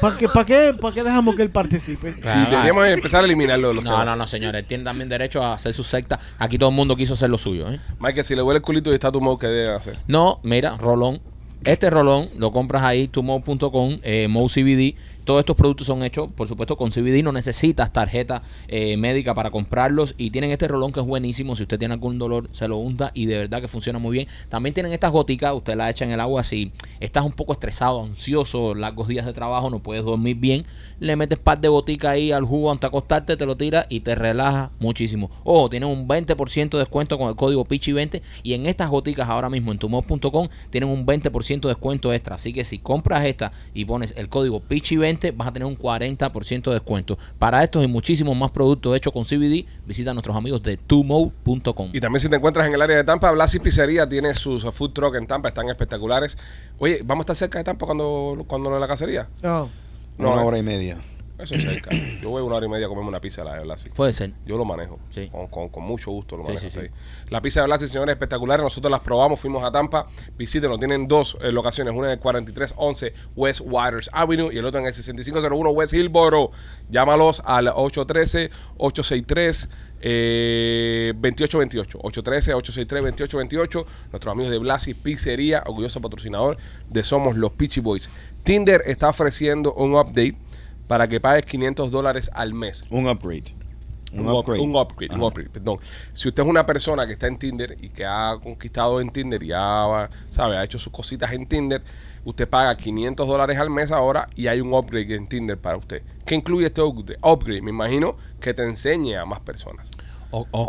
C: ¿Para qué, para qué, para qué dejamos que él participe?
A: sí,
B: Ah,
A: deberíamos empezar a eliminarlo de los
B: No,
A: temas.
B: no, no, señores. Él tiene también derecho a hacer su secta. Aquí todo el mundo quiso hacer lo suyo, ¿eh?
A: Michael, si le huele el culito y está tu modo, ¿qué deben hacer?
B: No, mira, rolón. Este rolón lo compras ahí, tumo.com, eh, Mo CBD. Todos estos productos son hechos, por supuesto, con CBD. No necesitas tarjeta eh, médica para comprarlos. Y tienen este rolón que es buenísimo. Si usted tiene algún dolor, se lo unta y de verdad que funciona muy bien. También tienen estas goticas, usted las echa en el agua. Si estás un poco estresado, ansioso, largos días de trabajo, no puedes dormir bien, le metes par de goticas ahí al jugo antes de acostarte, te lo tiras y te relaja muchísimo. Ojo, tienen un 20% de descuento con el código PICHI20 y en estas goticas ahora mismo en tumor.com tienen un 20% de descuento extra. Así que si compras esta y pones el código PICHI20 vas a tener un 40% de descuento. Para estos y muchísimos más productos hechos con CBD, visita a nuestros amigos de tumo.com.
A: Y también si te encuentras en el área de Tampa, Blasi Pizzería tiene sus food truck en Tampa, están espectaculares. Oye, ¿vamos a estar cerca de Tampa cuando, cuando lo de la cacería?
C: No.
A: No,
D: una
A: eh.
D: hora y media.
A: Eso es cerca. Yo voy una hora y media a comerme una pizza de la de Blasi.
B: Puede ser.
A: Yo lo manejo.
B: Sí.
A: Con, con- con mucho gusto lo manejo.
B: sí.
A: La pizza de Blasi, señores, espectaculares. Nosotros las probamos, fuimos a Tampa. Visítenlo. Tienen dos eh, locaciones. Una en el 4311 West Waters Avenue y el otro en el 6501 West Hillboro. Llámalos al 813-863. Eh, 2828 813-863-2828 Nuestros amigos de Blasi Pizzería Orgulloso patrocinador de Somos los Peachy Boys Tinder está ofreciendo un update Para que pagues 500 dólares al mes
D: Un upgrade.
A: un, upgrade. Un upgrade, un upgrade, perdón. Si usted es una persona que está en Tinder y que ha conquistado en Tinder y ya, sabe, ha hecho sus cositas en Tinder, usted paga 500 dólares al mes ahora y hay un upgrade en Tinder para usted. ¿Qué incluye este upgrade? Upgrade, me imagino que te enseñe a más personas.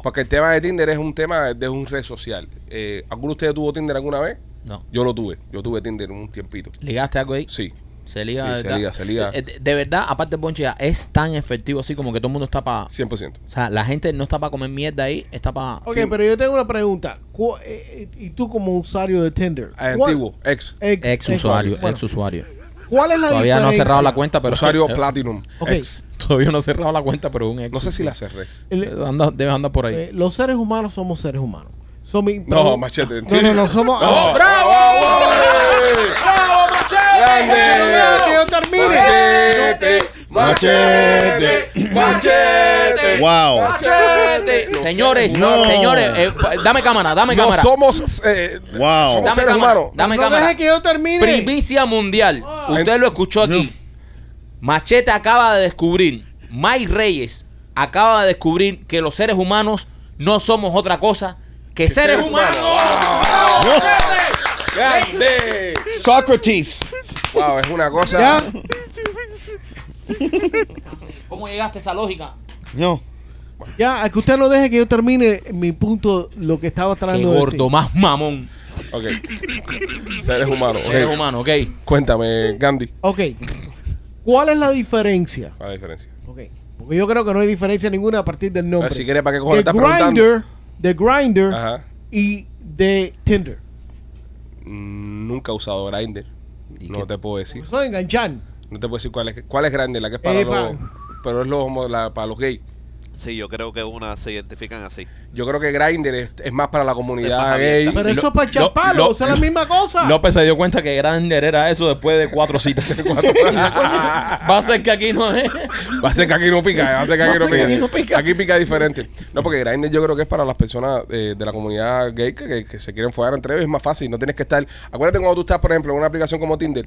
A: Porque el tema de Tinder es un tema de un red social. Eh, ¿Alguno de ustedes tuvo Tinder alguna vez?
B: no.
A: Yo lo tuve. Yo tuve Tinder un tiempito.
B: ¿Ligaste algo ahí?
A: Sí.
B: Se liga,
A: Sí,
B: de
A: se
B: verdad.
A: liga, se liga.
B: Eh, De, de verdad, aparte, Bonche, es tan efectivo así como que todo el mundo está para.
A: 100%.
B: O sea, la gente no está para comer mierda ahí, está para.
C: Ok, pero yo tengo una pregunta. Eh, eh, y tú como usuario de Tinder.
A: Ah,
C: ¿cuál-
A: Antiguo, ex.
C: Ex,
B: Ex usuario,
C: bueno,
B: ex usuario.
C: ¿Cuál es la
B: Todavía no ha cerrado la cuenta, pero.
A: Usuario
B: eh,
A: Platinum. Ex.
B: Todavía no ha cerrado la cuenta, pero un ex.
A: No sé si la cerré.
B: Eh, anda- debes andar por ahí.
C: eh, los seres humanos somos seres humanos. So, mi-
A: No, machete.
C: No, no, no, somos.
A: ¡No,
C: Ah,
A: bravo! ¡Bravo,
C: que yo termine.
A: Machete, machete, machete.
D: Wow.
A: Machete.
B: señores,
D: No.
B: señores, eh, dame cámara, dame
A: No
B: cámara.
A: somos, eh,
D: Wow.
A: somos
B: Dame
A: seres
B: cámara,
A: humanos.
B: dame
C: no
B: cámara.
C: deje que yo termine.
B: Primicia mundial. Usted lo escuchó aquí. Machete acaba de descubrir, Mike Reyes acaba de descubrir que los seres humanos no somos otra cosa que seres,
A: seres
B: humanos.
A: humanos.
D: No.
A: ¡Grande!
D: Socrates.
A: Wow, es una cosa.
C: Ya.
B: ¿Cómo llegaste a esa lógica?
D: No.
C: Ya, a que usted no deje que yo termine mi punto, lo que estaba
B: Qué
C: tratando de
B: gordo,
C: decir.
B: más mamón.
A: Ok. Seres humanos. ok.
B: Seres humanos, ok.
A: Cuéntame, Gandhi.
C: Ok. ¿Cuál es la diferencia?
A: ¿Cuál es la diferencia?
C: Ok. Porque yo creo que no hay diferencia ninguna a partir del nombre.
A: Si quieres, ¿para qué cojones
C: de
A: estás preguntando?
C: Grindr, de Grindr
A: Ajá.
C: y de Tinder.
A: Mm, Nunca he usado Grindr.
B: ¿Y
A: No
B: qué?
A: te puedo decir. No te puedo decir cuál es. ¿Cuál es Grindr? La que es para
C: Eh,
A: los.
C: pa-
A: Pero es los, homo- la- para los gays.
E: Sí, yo creo que unas se identifican así.
A: Yo creo que Grindr es, es más para la comunidad gay.
C: Pero eso es para echar
B: lo-
C: palos,
B: lo-
C: o sea, la misma cosa.
B: López se dio cuenta que Grander era eso después de cuatro citas. (laughs) (laughs) Va a ser que aquí no es.
A: Va a ser que aquí no pica, va a ser que aquí, no,
B: ser que
A: pica.
B: aquí no pica.
A: Aquí pica diferente. No, porque Grindr yo creo que es para las personas eh, de la comunidad gay que, que- que se quieren follar entre ellos. Es más fácil, no tienes que estar... Acuérdate cuando tú estás, por ejemplo, en una aplicación como Tinder,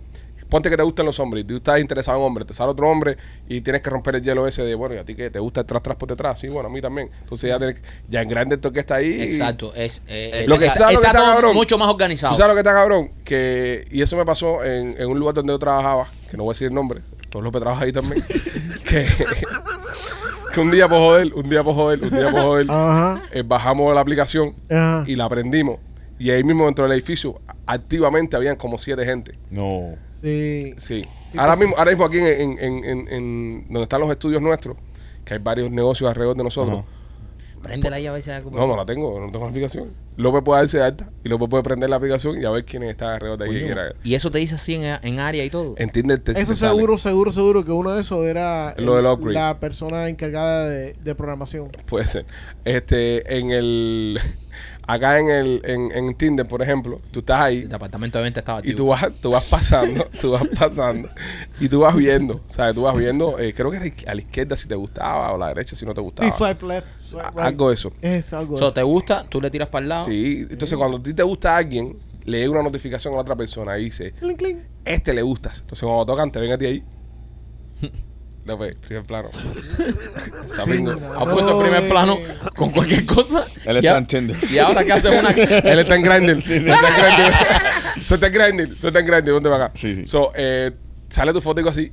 A: ponte que te gustan los hombres y tú estás interesado en hombres, te sale otro hombre y tienes que romper el hielo ese de, bueno, ¿y a ti que te gusta el tras tras por detrás? Sí, bueno, a mí también. Entonces ya, tienes, que- ya en Grindr tú que está ahí...
B: Exacto, es, eh,
A: Lo que-
B: está,
A: ¿sabes lo que
B: está
A: está,
B: todo
A: cabrón?
B: mucho más organizado.
A: ¿Tú sabes lo que está cabrón? Que, y eso me pasó en, en un lugar donde yo trabajaba, que no voy a decir el nombre, todos López trabaja ahí también, (laughs) que, que un día por joder, un día por joder, un día por joder,
C: Ajá.
A: eh, bajamos la aplicación
C: Ajá.
A: y la prendimos. Y ahí mismo dentro del edificio, activamente habían como siete gente.
D: No.
C: Sí.
A: Sí.
C: Sí,
A: ahora
C: pues-
A: mismo, ahora mismo aquí en, en, en, en- en donde están los estudios nuestros, que hay varios negocios alrededor de nosotros.
D: Ajá.
B: Préndela ahí a ver si hay algo.
A: No, no la tengo, no tengo la aplicación. López puede darse de alta y López puede prender la aplicación y a ver quiénes están alrededor de ahí. quiera.
B: Y eso te dice así en, en área y todo.
A: En Tinder te-
C: Eso
A: te sale.
C: seguro, seguro, seguro que uno de esos era
A: Lo
C: la persona encargada de, de programación.
A: Puede ser. Este, en el. Acá en el en, en Tinder, por ejemplo, tú estás ahí
B: El departamento de venta estaba
A: y
B: activo.
A: tú vas, tú vas pasando, (laughs) tú vas pasando y tú vas viendo, ¿sabes? Tú vas viendo, eh, creo que a la izquierda si te gustaba o a la derecha si no te
C: Sí,
A: gustaba.
C: swipe left, swipe right.
A: Algo de eso.
C: Es algo de
B: So,
C: eso.
B: te gusta, tú le tiras para el lado.
A: Sí, entonces cuando a ti te gusta alguien, le llega una notificación a la otra persona y dice,
C: Clink, clink.
A: este le gustas. Entonces cuando tocan, te ven a ti ahí. (laughs) No, pues, primer plano. (laughs) Sapingo.
C: Sí, no.
B: Ha puesto primer
C: eh.
B: plano con cualquier cosa.
D: Él
B: Y
D: está en Tinder.
B: Y ahora que hace una. (laughs)
A: Él está en Grindr. Él está en Grindr. Eso está en Grindr. Eso está en Grindr. Ponte para acá.
D: Sí, sí.
A: So, eh, sale tu foto así.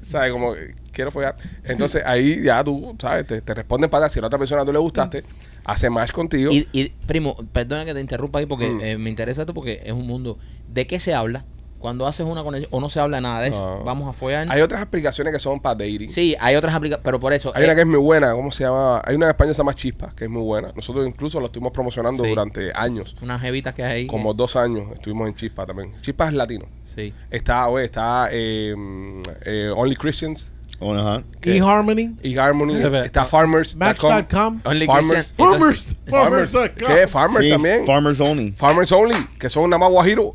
A: ¿Sabes? Como quiero follar. Entonces ahí ya tú, ¿sabes? Te, te responden para. Si a la otra persona tú le gustaste, hace match contigo.
B: Y, y, primo, perdona que te interrumpa ahí porque
A: Mm.
B: eh, me interesa esto porque es un mundo. ¿De qué se habla? Cuando haces una conexión o no se habla nada de eso.
A: No.
B: Vamos a follar.
A: Hay otras aplicaciones que son para dating.
B: Sí, hay otras aplicaciones, pero por eso.
A: Hay
B: eh,
A: una que es muy buena, ¿cómo se llama? Hay una en España que se llama Chispa, que es muy buena. Nosotros incluso la estuvimos promocionando
B: Sí.
A: durante años.
B: unas jevitas que hay ahí.
A: Como dos años estuvimos en Chispa también. Chispa es latino.
B: Sí.
A: Está, oye, está eh, eh, Only Christians
D: Oh, ajá.
C: EHarmony.
A: y Harmony. (laughs)
B: Espera,
A: está Farmers.com.
C: Match.com.
A: Farmers.
C: Farmers.
A: Farmers.
C: Farmers.com.
A: ¿Qué? Farmers
D: Sí,
A: también.
D: Farmers Only.
A: Farmers Only, que son nada más guajiro.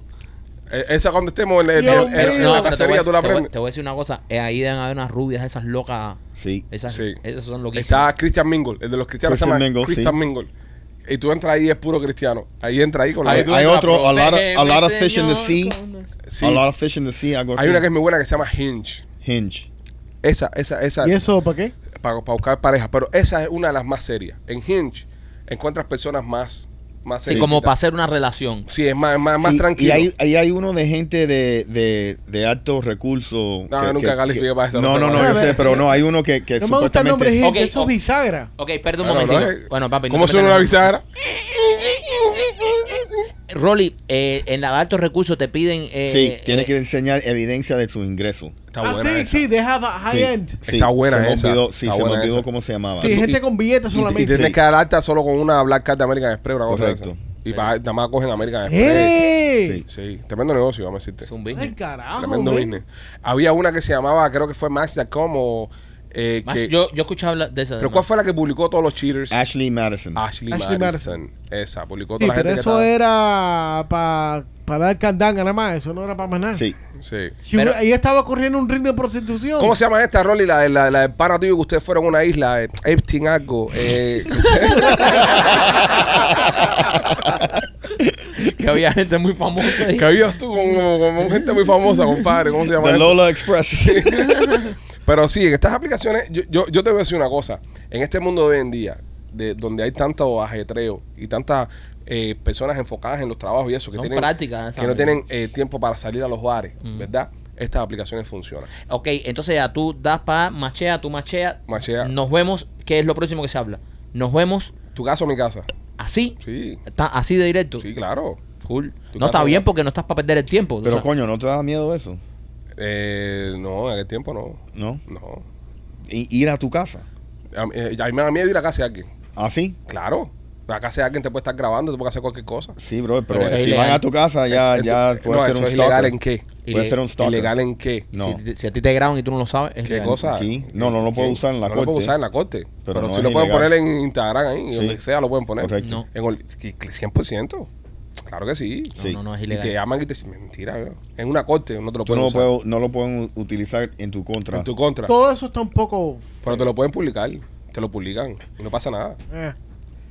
A: Eh, esa cuando estemos en, en-
C: Dios
A: en- en
C: mío.
A: la
B: pero te voy,
A: cacería,
B: a-
A: tú la aprendes.
B: te voy a decir una cosa. eh, ahí deben haber unas rubias, esas locas.
D: Sí.
B: Esas,
A: Sí.
B: esas son loquísimas.
A: Está Christian Mingle, el de los cristianos se
D: Christian
A: llama
D: Mingle,
A: Christian
D: sí.
A: Mingle. Y tú entras ahí y es puro cristiano. Ahí entra ahí con la hay,
D: Hay otro, a lot of-
B: protégeme,
D: a lot of fish in the sea.
A: sí.
D: A lot of fish in the sea, algo así.
A: Hay una que es muy buena que se llama Hinge.
D: Hinge.
A: Esa, esa, esa.
C: ¿Y eso para qué?
A: Para, buscar pareja. Pero esa es una de las más serias. En Hinge encuentras personas más, más
B: Sí, como para hacer una relación.
A: Sí, es más, más, más
D: Sí,
A: tranquilo.
D: Y hay, ahí hay uno de gente de, de, de altos recursos.
A: No, nunca califiqué para eso, no
D: No, no, no, yo sé, pero no, hay uno que, que
C: No me gusta el nombre
D: supuestamente...
C: gente,
B: Ok,
C: eso es bisagra.
B: Ok, perdón un momentito.
A: no es-
B: bueno, papi.
A: ¿Cómo suena una bisagra? (laughs)
B: Rolly, eh, en la de altos recursos te piden. Eh,
D: Sí, tiene
B: eh,
D: que enseñar evidencia de sus ingresos.
A: Está
C: ah,
A: buena
C: sí,
A: esa.
C: sí, they have a high
D: Sí,
C: end.
D: sí,
A: Está buena
D: se me
A: esa,
D: olvidó- sí,
A: está
D: se me olvidó
A: esa.
D: cómo se llamaba.
C: Sí, gente con billetes
A: Y, y
C: solamente.
A: tienes
D: Sí.
A: que dar alta solo con una Black Card de American Express, una cosa
D: Correcto.
A: esa. Y nada más cogen American Express.
C: ¡Eh!
D: Sí.
A: Sí, tremendo negocio, vamos a decirte.
B: Es un business.
C: Ay, carajo,
A: Tremendo
C: man.
A: business. Había una que se llamaba, creo que fue Match.com o... eh, que-
B: yo, yo hablar de esa.
A: ¿Pero cuál fue la que publicó todos los cheaters?
D: Ashley Madison.
A: Ashley,
C: Ashley
A: Madison. Esa, publicó
C: Sí,
A: toda la
C: pero
A: gente
C: eso
A: que
C: era para dar candanga nada más, eso no era para más nada.
D: Sí.
A: Sí.
B: Pero-
C: ella estaba corriendo un ring de prostitución.
A: ¿Cómo se llama esta, Rolly? La, de- la, pana tuyo que ustedes fueron a una isla, eh, Epstein algo. Eh, (laughs)
B: que había gente muy famosa ahí.
A: que habías tú con, con- con gente muy famosa, compadre. ¿Cómo se llama
D: The? Lola Express. (laughs)
A: Pero sí, en estas aplicaciones, yo, yo, yo te voy a decir una cosa. En este mundo de hoy en día, de, donde hay tanto ajetreo y tantas eh, personas enfocadas en los trabajos y eso, que,
B: Son
A: tienen,
B: prácticas
A: que no tienen eh, tiempo para salir a los bares, ¿verdad? Estas aplicaciones funcionan.
B: Ok, entonces ya tú das para machea, tú machea.
A: Machea.
B: Nos vemos. ¿Qué es lo próximo que se habla? Nos vemos
A: ¿Tu casa o mi casa?
B: así.
A: Sí,
B: Está así de directo.
A: sí, claro.
B: Cool. No está bien
A: casa.
B: porque no estás para perder el tiempo.
D: Pero coño, ¿no te da miedo eso?
A: Eh, no, en aquel tiempo no.
D: ¿No?
A: No.
D: Ir a tu casa.
A: A, mí- eh, a mí me da miedo ir a casa de alguien.
D: ¿Ah, sí?
A: Claro. Acá si alguien te puede estar grabando, te puede hacer cualquier cosa.
D: Sí, bro, pero si van a tu casa ya, ya puede
A: no,
D: ser
A: eso
D: un
A: es
D: stalker.
A: ilegal en qué?
D: Puede ser un stalker.
A: ¿Ilegal en qué?
D: No.
B: Si, si a ti te graban y tú no lo sabes, es
A: ¿Qué
B: legal.
A: cosa?
D: Aquí. No, no lo puedo
A: ¿Qué?
D: usar en la
A: no lo puedo
D: corte.
A: usar en la corte. Pero,
D: Pero no
A: si
D: es
A: lo pueden poner en Instagram ahí,
D: Sí.
A: donde sea lo pueden poner.
D: Correcto.
B: No.
A: En ol- que- que 100%. Claro que sí.
B: No,
D: Sí.
B: no, no es
A: Y
B: ilegal.
A: te llaman y te dicen, mentira, veo. En una corte no te lo
D: Tú
A: pueden
D: no lo,
A: usar.
D: puedo, no lo pueden utilizar en tu contra.
A: En tu contra.
C: Todo eso está un poco.
A: Pero te lo pueden publicar. Te lo publican. Y no pasa nada.
C: eh.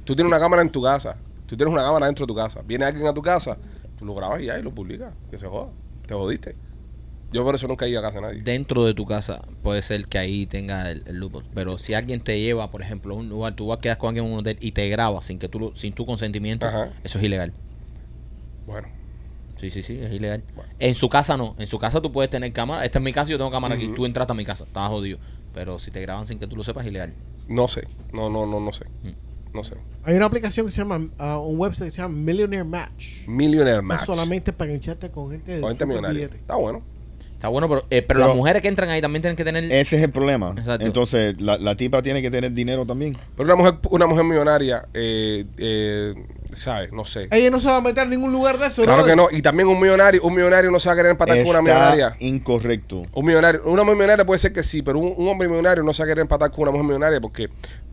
A: Tú tienes una cámara en tu casa. Tú tienes una cámara dentro de tu casa. Viene alguien a tu casa, tú lo grabas y ya y lo publicas. Que se joda. Te jodiste. Yo por eso nunca he ido a casa de nadie.
B: Dentro de tu casa puede ser que ahí tenga el, el loophole. Pero si alguien te lleva, por ejemplo, a un lugar, tú vas a quedar con alguien en un hotel y te graba sin que tú lo- sin tu consentimiento,
A: Ajá.
B: eso es ilegal.
A: Bueno.
B: Sí, sí, sí, es ilegal.
A: Bueno.
B: En su casa no. En su casa tú puedes tener cámara. Esta es mi casa, yo tengo cámara aquí. Tú entraste a mi casa, estás jodido. Pero si te graban sin que tú lo sepas, es ilegal.
A: No sé. No, no, no, no sé.
B: Mm.
A: No sé.
C: Hay una aplicación que se llama. ah, un website que se llama Millionaire Match.
A: Millionaire
C: Es
A: Match.
C: solamente para engancharte con gente de
A: Con gente millonaria.
C: billete.
A: Está bueno.
B: Está bueno, pero, eh, pero,
D: Pero-
B: las mujeres que entran ahí también tienen que tener...
D: Ese es el problema.
B: Exacto.
D: Entonces, la, la tipa tiene que tener dinero también.
A: Pero una mujer, una mujer millonaria, eh, eh, ¿sabes? No sé.
C: Ella no se va a meter en ningún lugar de eso,
A: Claro que no. Y también un millonario, un millonario no se va a querer empatar con una millonaria.
D: Incorrecto.
A: Un millonario, una mujer millonaria puede ser que sí, pero un, un hombre millonario no se va a querer empatar con una mujer millonaria porque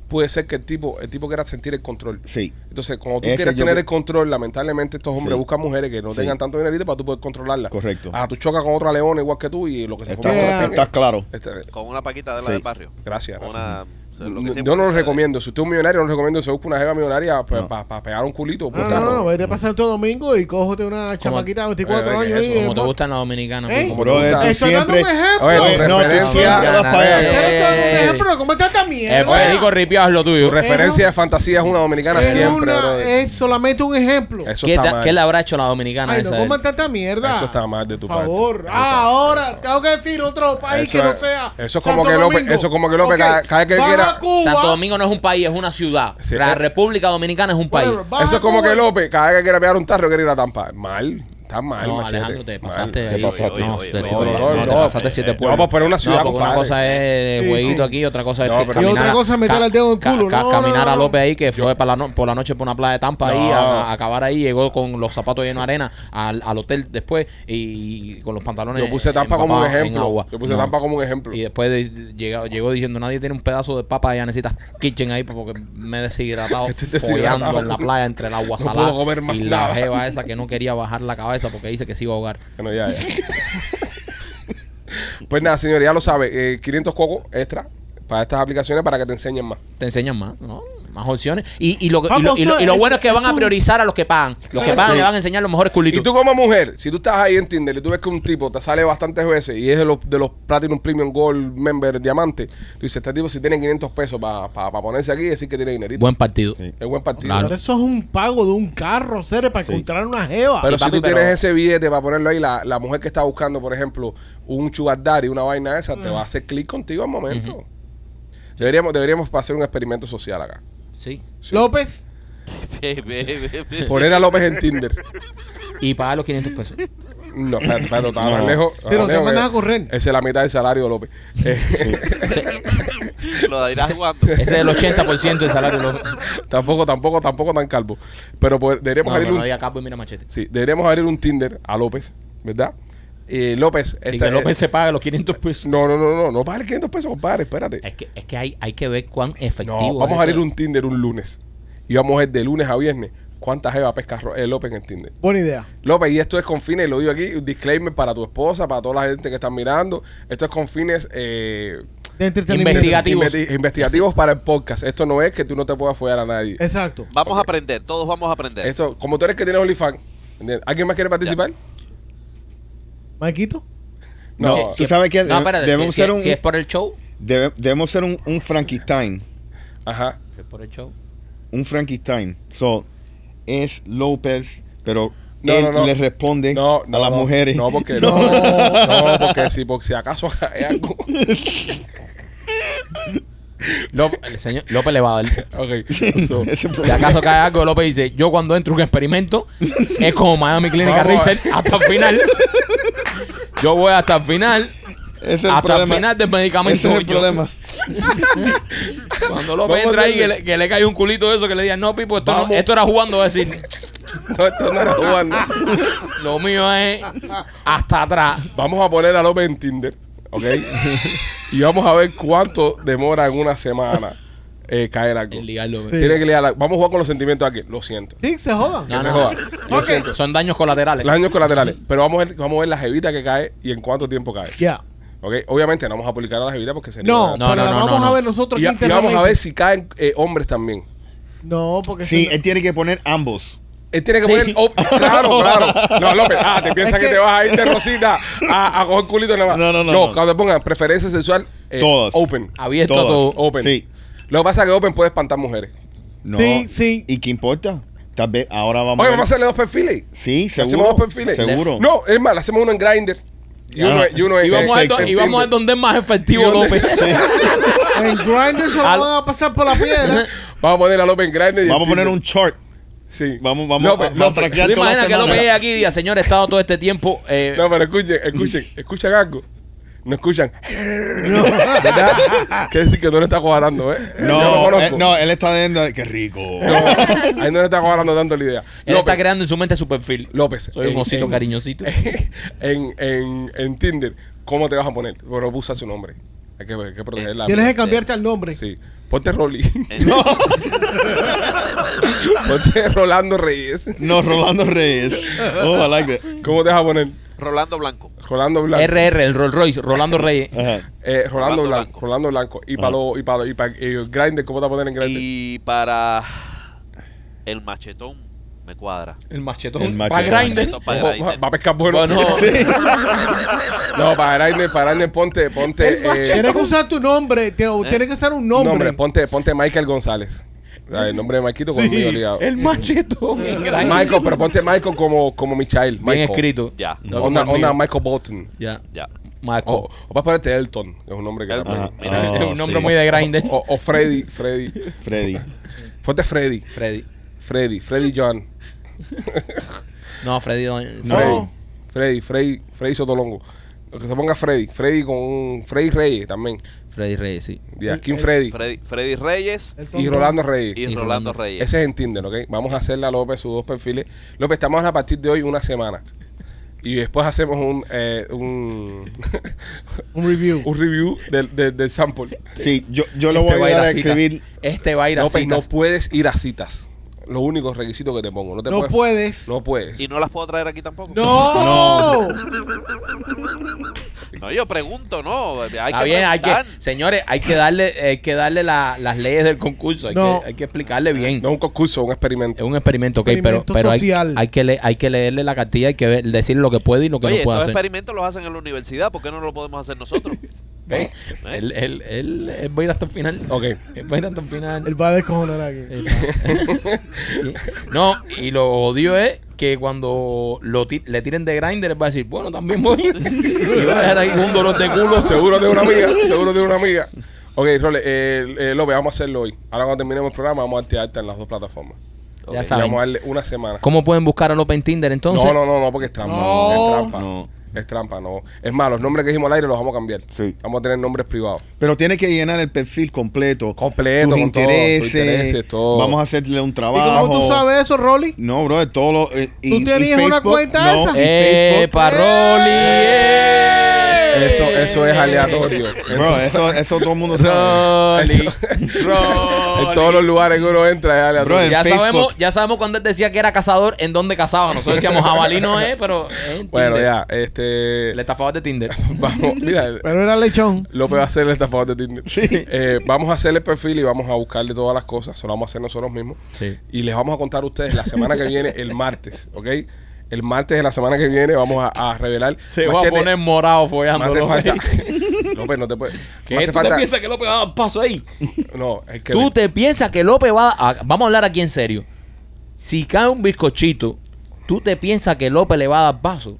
A: puede ser que el tipo, el tipo quiera sentir el control.
D: Sí.
A: Entonces, cuando tú
D: Ese
A: quieres tener el control, lamentablemente estos hombres
D: Sí.
A: buscan mujeres que no
D: Sí.
A: tengan tanto dinerito para tú poder controlarla.
D: Correcto.
A: Ah, tú chocas con otra leona igual que tú y lo que se
D: Está,
A: forma con la pinga.
D: está claro.
A: Este,
E: Con una paquita de la
D: Sí.
E: del barrio.
A: gracias.
E: Una, o sea, lo que
A: Yo no lo recomiendo. Si usted es un millonario, no lo recomiendo. Se busca una jeva millonaria para
D: No.
A: pegar un culito. por
C: No, no,
A: carro.
C: no, vete a pasar todo domingo y cógete una chamaquita de 24
A: Eh, ¿qué
C: años y
A: eso?
B: Como te
C: eh,
B: gustan las dominicanas.
C: ¿Eh?
B: pues, como gustan.
D: tú
C: Estoy dando
D: siempre-
C: un ejemplo.
A: Oye, tu
D: Oye, no, tú
A: referencia-
D: siempre vas para allá.
C: Yo le estoy dando un
B: Eh,
C: ejemplo de cómo está esta
B: Eh,
C: mierda.
B: pues, Rico Ripiao es lo tuyo.
A: Tu referencia de fantasía es una dominicana
C: es,
A: siempre.
C: una-
A: brother.
C: es solamente un ejemplo.
A: Eso
B: ¿Qué,
A: está
B: ta-
A: mal.
B: qué le habrá hecho la dominicana
C: Ay,
B: esa?
C: no
B: de-
C: coman tanta mierda.
A: Eso está mal de tu
C: Por favor.
A: parte.
C: Ah, ahora tengo que decir otro país
A: Eso
C: que no
A: es-
C: sea.
A: eso es como
C: Santo
A: que López-
C: Domingo.
A: eso es como que López
C: Ok,
A: cada- cada vez que
C: baja
A: quiera-
C: Cuba,
B: Santo Domingo no es un país, es una ciudad.
A: Sí,
B: la. República Dominicana es un país.
A: Eso es como
C: Cuba.
A: que López, cada vez que quiere pegar un tarro, quiere ir a Tampa. Mal. Está mal,
B: No,
A: machete.
B: Alejandro, te
A: Mal.
B: pasaste
D: Te
B: ahí.
D: pasaste.
B: No,
E: Oye,
B: te-
E: oye,
B: no,
A: oye,
B: no,
A: oye,
B: te
A: no,
B: pasaste
A: eh,
B: siete
A: eh,
B: pueblos.
A: vamos por una ciudad,
B: No, porque una cosa es
C: Sí,
B: jueguito
C: sí.
B: aquí, otra cosa es
A: pero-
B: caminar.
C: Y otra cosa es meterle el dedo en el culo.
B: ca-
C: No,
B: caminar
C: no,
B: a. López ahí, que fue para la no- por la noche por una playa de Tampa ahí, a, a acabar ahí, llegó con los zapatos llenos de arena al, al hotel después y, con los pantalones.
A: Yo puse Tampa como un ejemplo.
B: agua.
A: Yo puse
B: No.
A: Tampa como un ejemplo.
B: Y después de- llegó, llegó diciendo, nadie tiene un pedazo de papa, ya necesitas kitchen ahí porque me he deshidratado (laughs) follando en la playa entre el agua
A: No
B: salada
A: puedo comer más
B: y la jeva esa que no quería bajar la cabeza porque dice que se iba a ahogar.
A: Bueno, ya, ya. pues nada, señor, ya lo sabe. eh, 500 cocos extra para estas aplicaciones para que te enseñen más.
B: Te enseñan más, ¿no? Más opciones. Y, y, lo, y, lo, y, lo, y lo
C: eso-
B: bueno es que van a priorizar a los que pagan. Los que pagan le van a enseñar los mejores culitos.
A: Y tú como mujer, si tú estás ahí en Tinder y tú ves que un tipo te sale bastantes veces y es de los, de los Platinum Premium Gold Member Diamante, tú dices, este tipo si tiene 500 pesos para ponerse aquí y decir que tiene dinerito.
B: Buen partido.
D: Sí.
A: es buen partido.
B: Claro.
C: Pero eso es un pago de un carro, Cere, para
D: Sí.
C: encontrar una jeva.
A: Pero
B: Sí,
A: si
B: papi,
A: tú
B: pero-
A: tienes ese billete para ponerlo ahí, la, la mujer que está buscando, por ejemplo, un sugar daddy, una vaina esa, te va a hacer clic contigo al momento. Deberíamos, deberíamos hacer un experimento social acá.
B: Sí.
A: Sí.
C: López. (laughs)
A: Poner a López en Tinder. (laughs)
B: Y pagar los 500 pesos.
A: No, espérate, espérate, estaba
D: No.
A: más lejos.
C: Pero
A: Más
C: te
A: lejos
C: mandas a correr.
A: Esa es la mitad del salario de López. Eh, (laughs)
B: Ese,
E: Lo irás jugando.
B: ese es el 80% del salario. de los-
A: tampoco, tampoco, tampoco tan calvo. Pero pues, deberíamos
B: No,
A: abrir
B: pero no
A: un,
B: diga capo y mira machete.
A: sí, deberíamos abrir un Tinder a López, ¿verdad? Y López,
B: Y
A: esta-
B: que López se pague los 500 pesos.
A: no, no, no, no, no pague 500 pesos, compadre, espérate.
B: Es que, es que hay, hay que ver cuán efectivo
A: No, vamos
B: es
A: a abrir un Tinder un lunes. Y vamos a ver de lunes a viernes cuántas jeva pesca Ro- eh, López en Tinder.
C: buena idea.
A: López, y esto es con fines, lo digo aquí, un disclaimer para tu esposa, para toda la gente que está mirando. Esto es con fines eh,
C: De entretenimiento.
B: Investigativos.
A: investi- investigativos para el podcast. Esto no es que tú no te puedas follar a nadie.
C: Exacto.
E: Vamos a aprender, todos vamos a aprender.
A: Esto, como tú eres que tienes OnlyFans. ¿alguien más quiere participar?
C: Marquito.
A: No,
B: Si-
D: ¿Tú sabes?
B: No, espérate,
D: Debemos
B: si,
D: ser
B: si-
D: un-
B: si es por el show.
D: Debe- debemos ser un, un Frankenstein.
A: Ajá.
B: Si es por el show.
D: Un Frankenstein. So, es López, pero
A: No,
D: él
A: no, no.
D: le responde
A: No, no,
D: a las
A: no.
D: mujeres.
A: No, porque (laughs) no. No, porque si, por si acaso (laughs) hay algo. (laughs)
B: López, el señor López le va a dar.
A: Ok. (laughs) so,
D: Ese
B: Si acaso cae algo, López dice, yo cuando entro a un experimento, es como Miami Clinic Research hasta el final. Yo voy hasta el final
D: Ese es el
B: Hasta
D: problema.
B: el final del medicamento.
D: Ese es el
B: yo.
D: problema. (laughs)
B: Cuando López entra ahí, que le, que le cae un culito de eso, que le digan, no, Pipo, esto, no- esto era jugando, va a decir,
A: No, (laughs) esto no era jugando.
B: lo mío es hasta atrás.
A: Vamos a poner a López en Tinder, ¿ok? Y vamos a ver cuánto demora en una semana eh, caer algo.
B: Ligarlo.
C: Sí.
A: Tiene que liar la- Vamos a jugar con los sentimientos aquí. Lo siento.
C: Sí, se jodan.
A: Que
B: No,
A: se
B: no.
A: joda. Lo
C: Ok.
A: siento.
B: Son daños colaterales.
A: Los años colaterales. Pero vamos a ver, vamos a ver la jevita que cae y en cuánto tiempo cae.
C: Ya.
A: ¿Ok? Obviamente no vamos a publicar a la jevita porque sería.
C: No,
B: No,
C: pero
B: no,
C: la
B: no,
C: vamos
B: no,
C: a ver nosotros
A: Y,
C: aquí
A: y vamos a ver si caen eh, hombres también.
C: No, porque
D: Sí,
C: eso
D: él tiene que poner ambos.
A: Él tiene que poner. oh, claro, claro. No, López, ah, te piensas
C: Es
A: que,
C: que-
A: te vas a ir de Rosita a, a coger culito nada más.
D: No, no, no,
A: No,
D: no.
A: cuando te pongan preferencia sexual, eh,
D: Todas.
A: Open.
B: Abierto
D: Todas.
B: todo.
A: Open.
D: Sí.
A: Lo que pasa es que Open puede espantar mujeres.
D: No.
C: Sí, sí.
D: ¿Y qué importa? Tal vez ahora vamos
A: Oye,
D: a
A: vamos a hacerle dos perfiles.
D: Sí,
A: ¿Le
D: seguro.
A: hacemos dos perfiles?
D: Seguro.
A: No, es más, le hacemos uno en Grindr. Y uno, y uno en
B: Y vamos, a
A: en- en
B: y vamos a ver dónde es más efectivo. López. (laughs)
C: En Grindr se lo
B: Al-
C: van a pasar por la piedra.
A: Vamos a poner a López en Grindr. y en
D: Vamos a poner un chart.
A: Sí.
D: Vamos, vamos
A: López,
D: a, a
A: López.
D: traquear
B: ¿Te
D: toda la
B: imaginas que
D: semana.
B: López llega aquí y diga, señor, he estado todo este tiempo... eh,
A: No, pero escuchen, escuchen, (laughs) escuchan algo. No escuchan. (laughs) ¿Verdad? Quiere decir que no le está cuadrando, ¿eh? Yo lo
D: No,
A: conozco.
D: eh, no, él está viendo. Qué rico.
A: No, ahí no le está cuadrando tanto la idea.
B: él
A: López,
B: está creando en su mente su perfil.
A: López.
B: Soy un osito
A: en-
B: cariñosito. (laughs)
A: En, en, en Tinder, ¿cómo te vas a poner? Pero usa su nombre. Hay que, hay que protegerla.
C: Tienes que cambiarte al nombre.
A: Sí. Ponte Rolly. (laughs)
D: No, (laughs)
A: Ponte Rolando Reyes.
D: no, Rolando Reyes. Oh, I like that.
A: ¿Cómo te vas a poner?
E: Rolando Blanco.
A: Rolando Blanco.
B: RR, el Rolls Royce, Rolando Reyes.
D: Ajá.
A: Eh, Rolando,
E: Rolando
A: Blanco.
E: Blanco.
A: Rolando Blanco. Y para lo, y para y para eh, Grindr, ¿cómo te vas a poner en Grindr?
E: Y para el machetón me cuadra.
B: El machetón.
D: El
B: Para
D: machetón.
E: Para
A: Ojo,
E: Grindr.
A: va, va a pescar bueno. (laughs)
B: Bueno,
A: No, para Grindr, para ponte, ponte. eh,
C: Tienes que usar tu nombre. Tienes tienes que usar un nombre.
A: nombre, ponte, ponte Michael González. O sea, el nombre de Maikito conmigo ligado.
B: el machetón.
A: Michael, pero ponte Michael como, como Michael.
B: Bien
A: Michael.
B: escrito.
E: Ya.
B: No,
A: Onda,
B: como el
A: onda
B: mío.
A: Michael Bolton.
B: Ya.
E: Ya.
B: Michael.
A: O, o vas a ponerte Elton, que es un nombre que
E: Elton.
A: también-
E: Mira,
D: Ah, (laughs)
B: es un nombre
D: sí.
B: muy de Grindr.
A: O, o Freddy, Freddy.
D: Freddy.
A: Ponte Freddy,
B: Freddy.
A: Freddy, Freddy John. (laughs)
B: No, Freddy. no-.
A: Freddy, Freddy, Freddy, Freddy Sotolongo. Lo que se ponga Freddy, Freddy con Freddy Reyes también.
B: Freddy Reyes, sí.
A: Ya, King Freddy
E: Freddy, Freddy Reyes
A: y. Rolando Reyes.
E: y,
B: Y
E: Rolando
B: Rolando.
E: Reyes.
A: Ese es en Tinder, ¿ok? Vamos a hacerle a López sus dos perfiles. López, estamos a partir de hoy una semana. Y después hacemos un, eh, un, (laughs)
C: Un review.
A: un review del, del, del sample.
D: Sí, yo, yo lo
B: Este
D: voy a ayudar a escribir.
B: Este va a ir a
A: López, no puedes ir a citas. Los únicos requisitos que te pongo. No, te
C: No puedes.
A: No puedes.
E: Y no las puedo traer aquí tampoco.
C: No. (laughs)
E: No, yo pregunto, no. Hay
B: Está
E: que
B: bien, hay que,
E: preguntar.
B: señores, hay que darle, hay que darle la- las leyes del concurso, hay,
C: No.
B: que, hay que explicarle bien.
A: No un concurso, un
B: Es
A: experimento.
B: un experimento, ok,
C: Experimento
B: pero, pero hay,
C: social.
B: hay que le- hay que leerle la cartilla, hay que ver- decirle lo que puede y lo que
E: Oye,
B: no puede hacer.
E: experimentos los hacen en la universidad. ¿Por qué no lo podemos hacer nosotros? (laughs)
A: ¿Ves?
B: Él, él, él, él va a ir hasta el final.
A: Ok.
B: Él va a ir hasta el final.
C: Él va a descojonar aquí. (laughs)
B: no, y lo odio es que cuando lo ti- le tiren de grinder, él va a decir, bueno, también voy. (laughs) y va a dejar ahí un dolor de culo. (laughs)
A: Seguro de una amiga. Seguro de una amiga. Ok, Role, eh, eh, López, vamos a hacerlo hoy. Ahora cuando terminemos el programa, vamos a alta en las dos plataformas.
B: Ya
A: Y
B: saben.
A: vamos a darle una semana.
B: ¿Cómo pueden buscar a López en Tinder entonces?
A: No, no, no, no, porque es trampa.
C: No.
A: Es trampa.
D: No.
A: Es trampa, no. Es más, los nombres que dijimos al aire los vamos a cambiar.
D: Sí.
A: Vamos a tener nombres privados.
D: Pero tiene que llenar el perfil completo.
A: Completo,
D: tus
A: con todo, tus
D: intereses.
A: todo.
D: Vamos a hacerle un
C: ¿Y
D: trabajo.
C: cómo tú sabes eso, Rolly?
D: No, bro, todo lo. eh, y,
C: ¿Tú
D: y
C: tenías una
D: Facebook,
C: cuenta
D: no,
C: esa?
D: y
B: ¡Eh,
D: Facebook.
B: Paroli! ¡Eh!
A: Eso, eso es aleatorio.
D: Bro, eso, eso todo el mundo sabe.
B: Rolly,
A: En todos los lugares que uno entra es aleatorio.
D: Bro, en
B: ya
D: Facebook.
B: sabemos, ya sabemos cuando él decía que era cazador, en dónde cazaba. Nosotros decíamos jabalí no es, pero es
A: bueno, ya, este.
B: El estafador de Tinder. (laughs)
A: Vamos, mira,
C: Pero era lechón.
A: López va a hacer el estafador de Tinder. Eh, vamos a hacerle el perfil y vamos a buscarle todas las cosas. Eso lo vamos a hacer nosotros mismos.
B: Sí.
A: Y les vamos a contar a ustedes la semana que viene, el martes, ¿ok? El martes de la semana que viene vamos a, a revelar.
B: Se va a
A: Machete,
B: poner morado follando.
A: hace
B: López. (laughs) (laughs)
A: López, no te puedes.
B: ¿Qué? ¿Tú te piensas que López va a dar paso ahí?
A: No, es que.
B: ¿Tú te piensas que López va a... Vamos a hablar aquí en serio. Si cae un bizcochito, ¿tú te piensas que López le va a dar paso?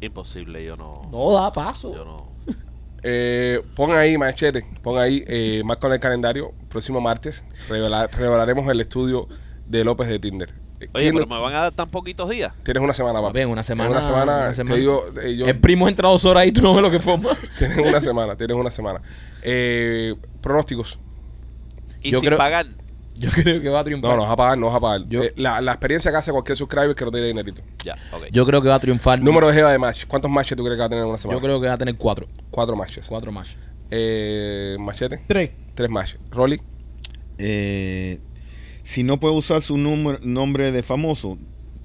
E: Imposible, yo no.
B: No da paso.
E: Yo no. (laughs)
A: Eh, pon ahí, machete. Pon ahí, eh, marca en el calendario. Próximo martes revelar- revelaremos el estudio de López de Tinder.
E: Oye,
A: ¿quién
E: pero
A: no-
E: me van a dar tan poquitos días.
A: Tienes una semana, papi.
B: Papi, en una semana-
A: una semana,
B: una semana.
A: te digo, eh, yo-
B: El primo entra dos horas y tú no ves lo que forma. (laughs)
A: tienes una semana, tienes una semana. Eh, pronósticos.
E: Y
B: Yo
E: sin
B: creo-
E: pagar.
B: Yo creo que va a triunfar.
A: No, no vas a pagar, no vas a pagar.
B: Yo-
A: Eh, la, la experiencia que hace cualquier subscriber es que no tiene dinerito.
E: Ya, ok.
B: Yo creo que va a triunfar.
A: Número de jeva de match. ¿Cuántos matches tú crees que va a tener en una semana?
B: Yo creo que va a tener cuatro.
A: Cuatro matches.
B: Cuatro más.
A: Eh, machete.
C: Tres.
A: Tres matches. Rolly.
D: Eh, si no puede usar su número, nombre de famoso,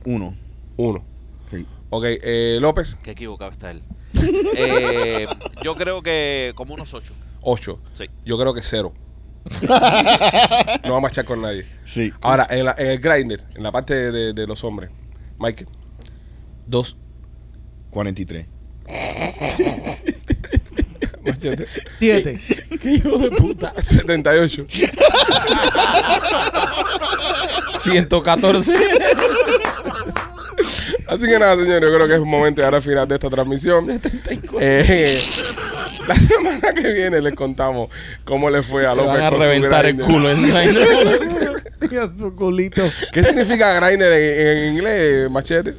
D: uno.
A: Uno.
D: Sí.
A: Ok, eh, López.
E: Qué equivocado está él. (laughs) Eh, yo creo que como unos ocho.
A: Ocho.
E: Sí.
A: Yo creo que cero. (laughs) no va a marchar con nadie.
D: Sí.
A: Ahora, en, la- en el grinder, en la parte de, de- de los hombres. Michael.
B: Dos.
D: 43. (laughs)
A: Machete.
C: Siete.
B: ¿Qué hijo de puta?
A: 78.
B: 114.
A: Así que nada, señores, yo creo que es un momento de dar al final de esta transmisión.
B: 74.
A: Eh, la semana que viene les contamos cómo le fue a
B: Le
A: López
B: van a
A: con su
B: reventar el culo en Grindr. (laughs)
C: Su culito.
A: ¿Qué significa grinder en, en inglés, machete?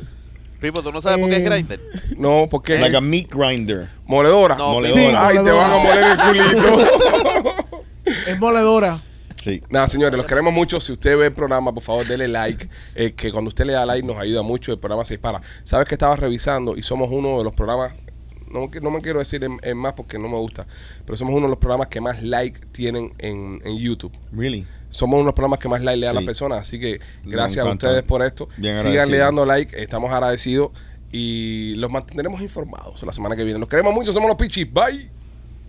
E: Pipo, ¿tú no sabes por qué es
C: Eh,
E: Grindr?
A: No, porque
D: Like a meat grinder.
A: moledora.
E: No,
D: Moledora.
A: Ay, te van a moler el culito. (laughs)
C: Es moledora.
D: Sí.
A: Nada, señores, los queremos mucho. Si usted ve el programa, por favor, dele like. eh, que cuando usted le da like nos ayuda mucho. El programa se dispara. Sabes que estaba revisando y somos uno de los programas. No, no me quiero decir en, en más porque no me gusta. Pero somos uno de los programas que más like tienen en, en YouTube.
D: Really.
A: Somos uno de los programas que más like le dan a las personas. Así que gracias a ustedes por esto. Síganle dando like. Estamos agradecidos. Y los mantendremos informados la semana que viene. Los queremos mucho. Somos los Pichis. Bye.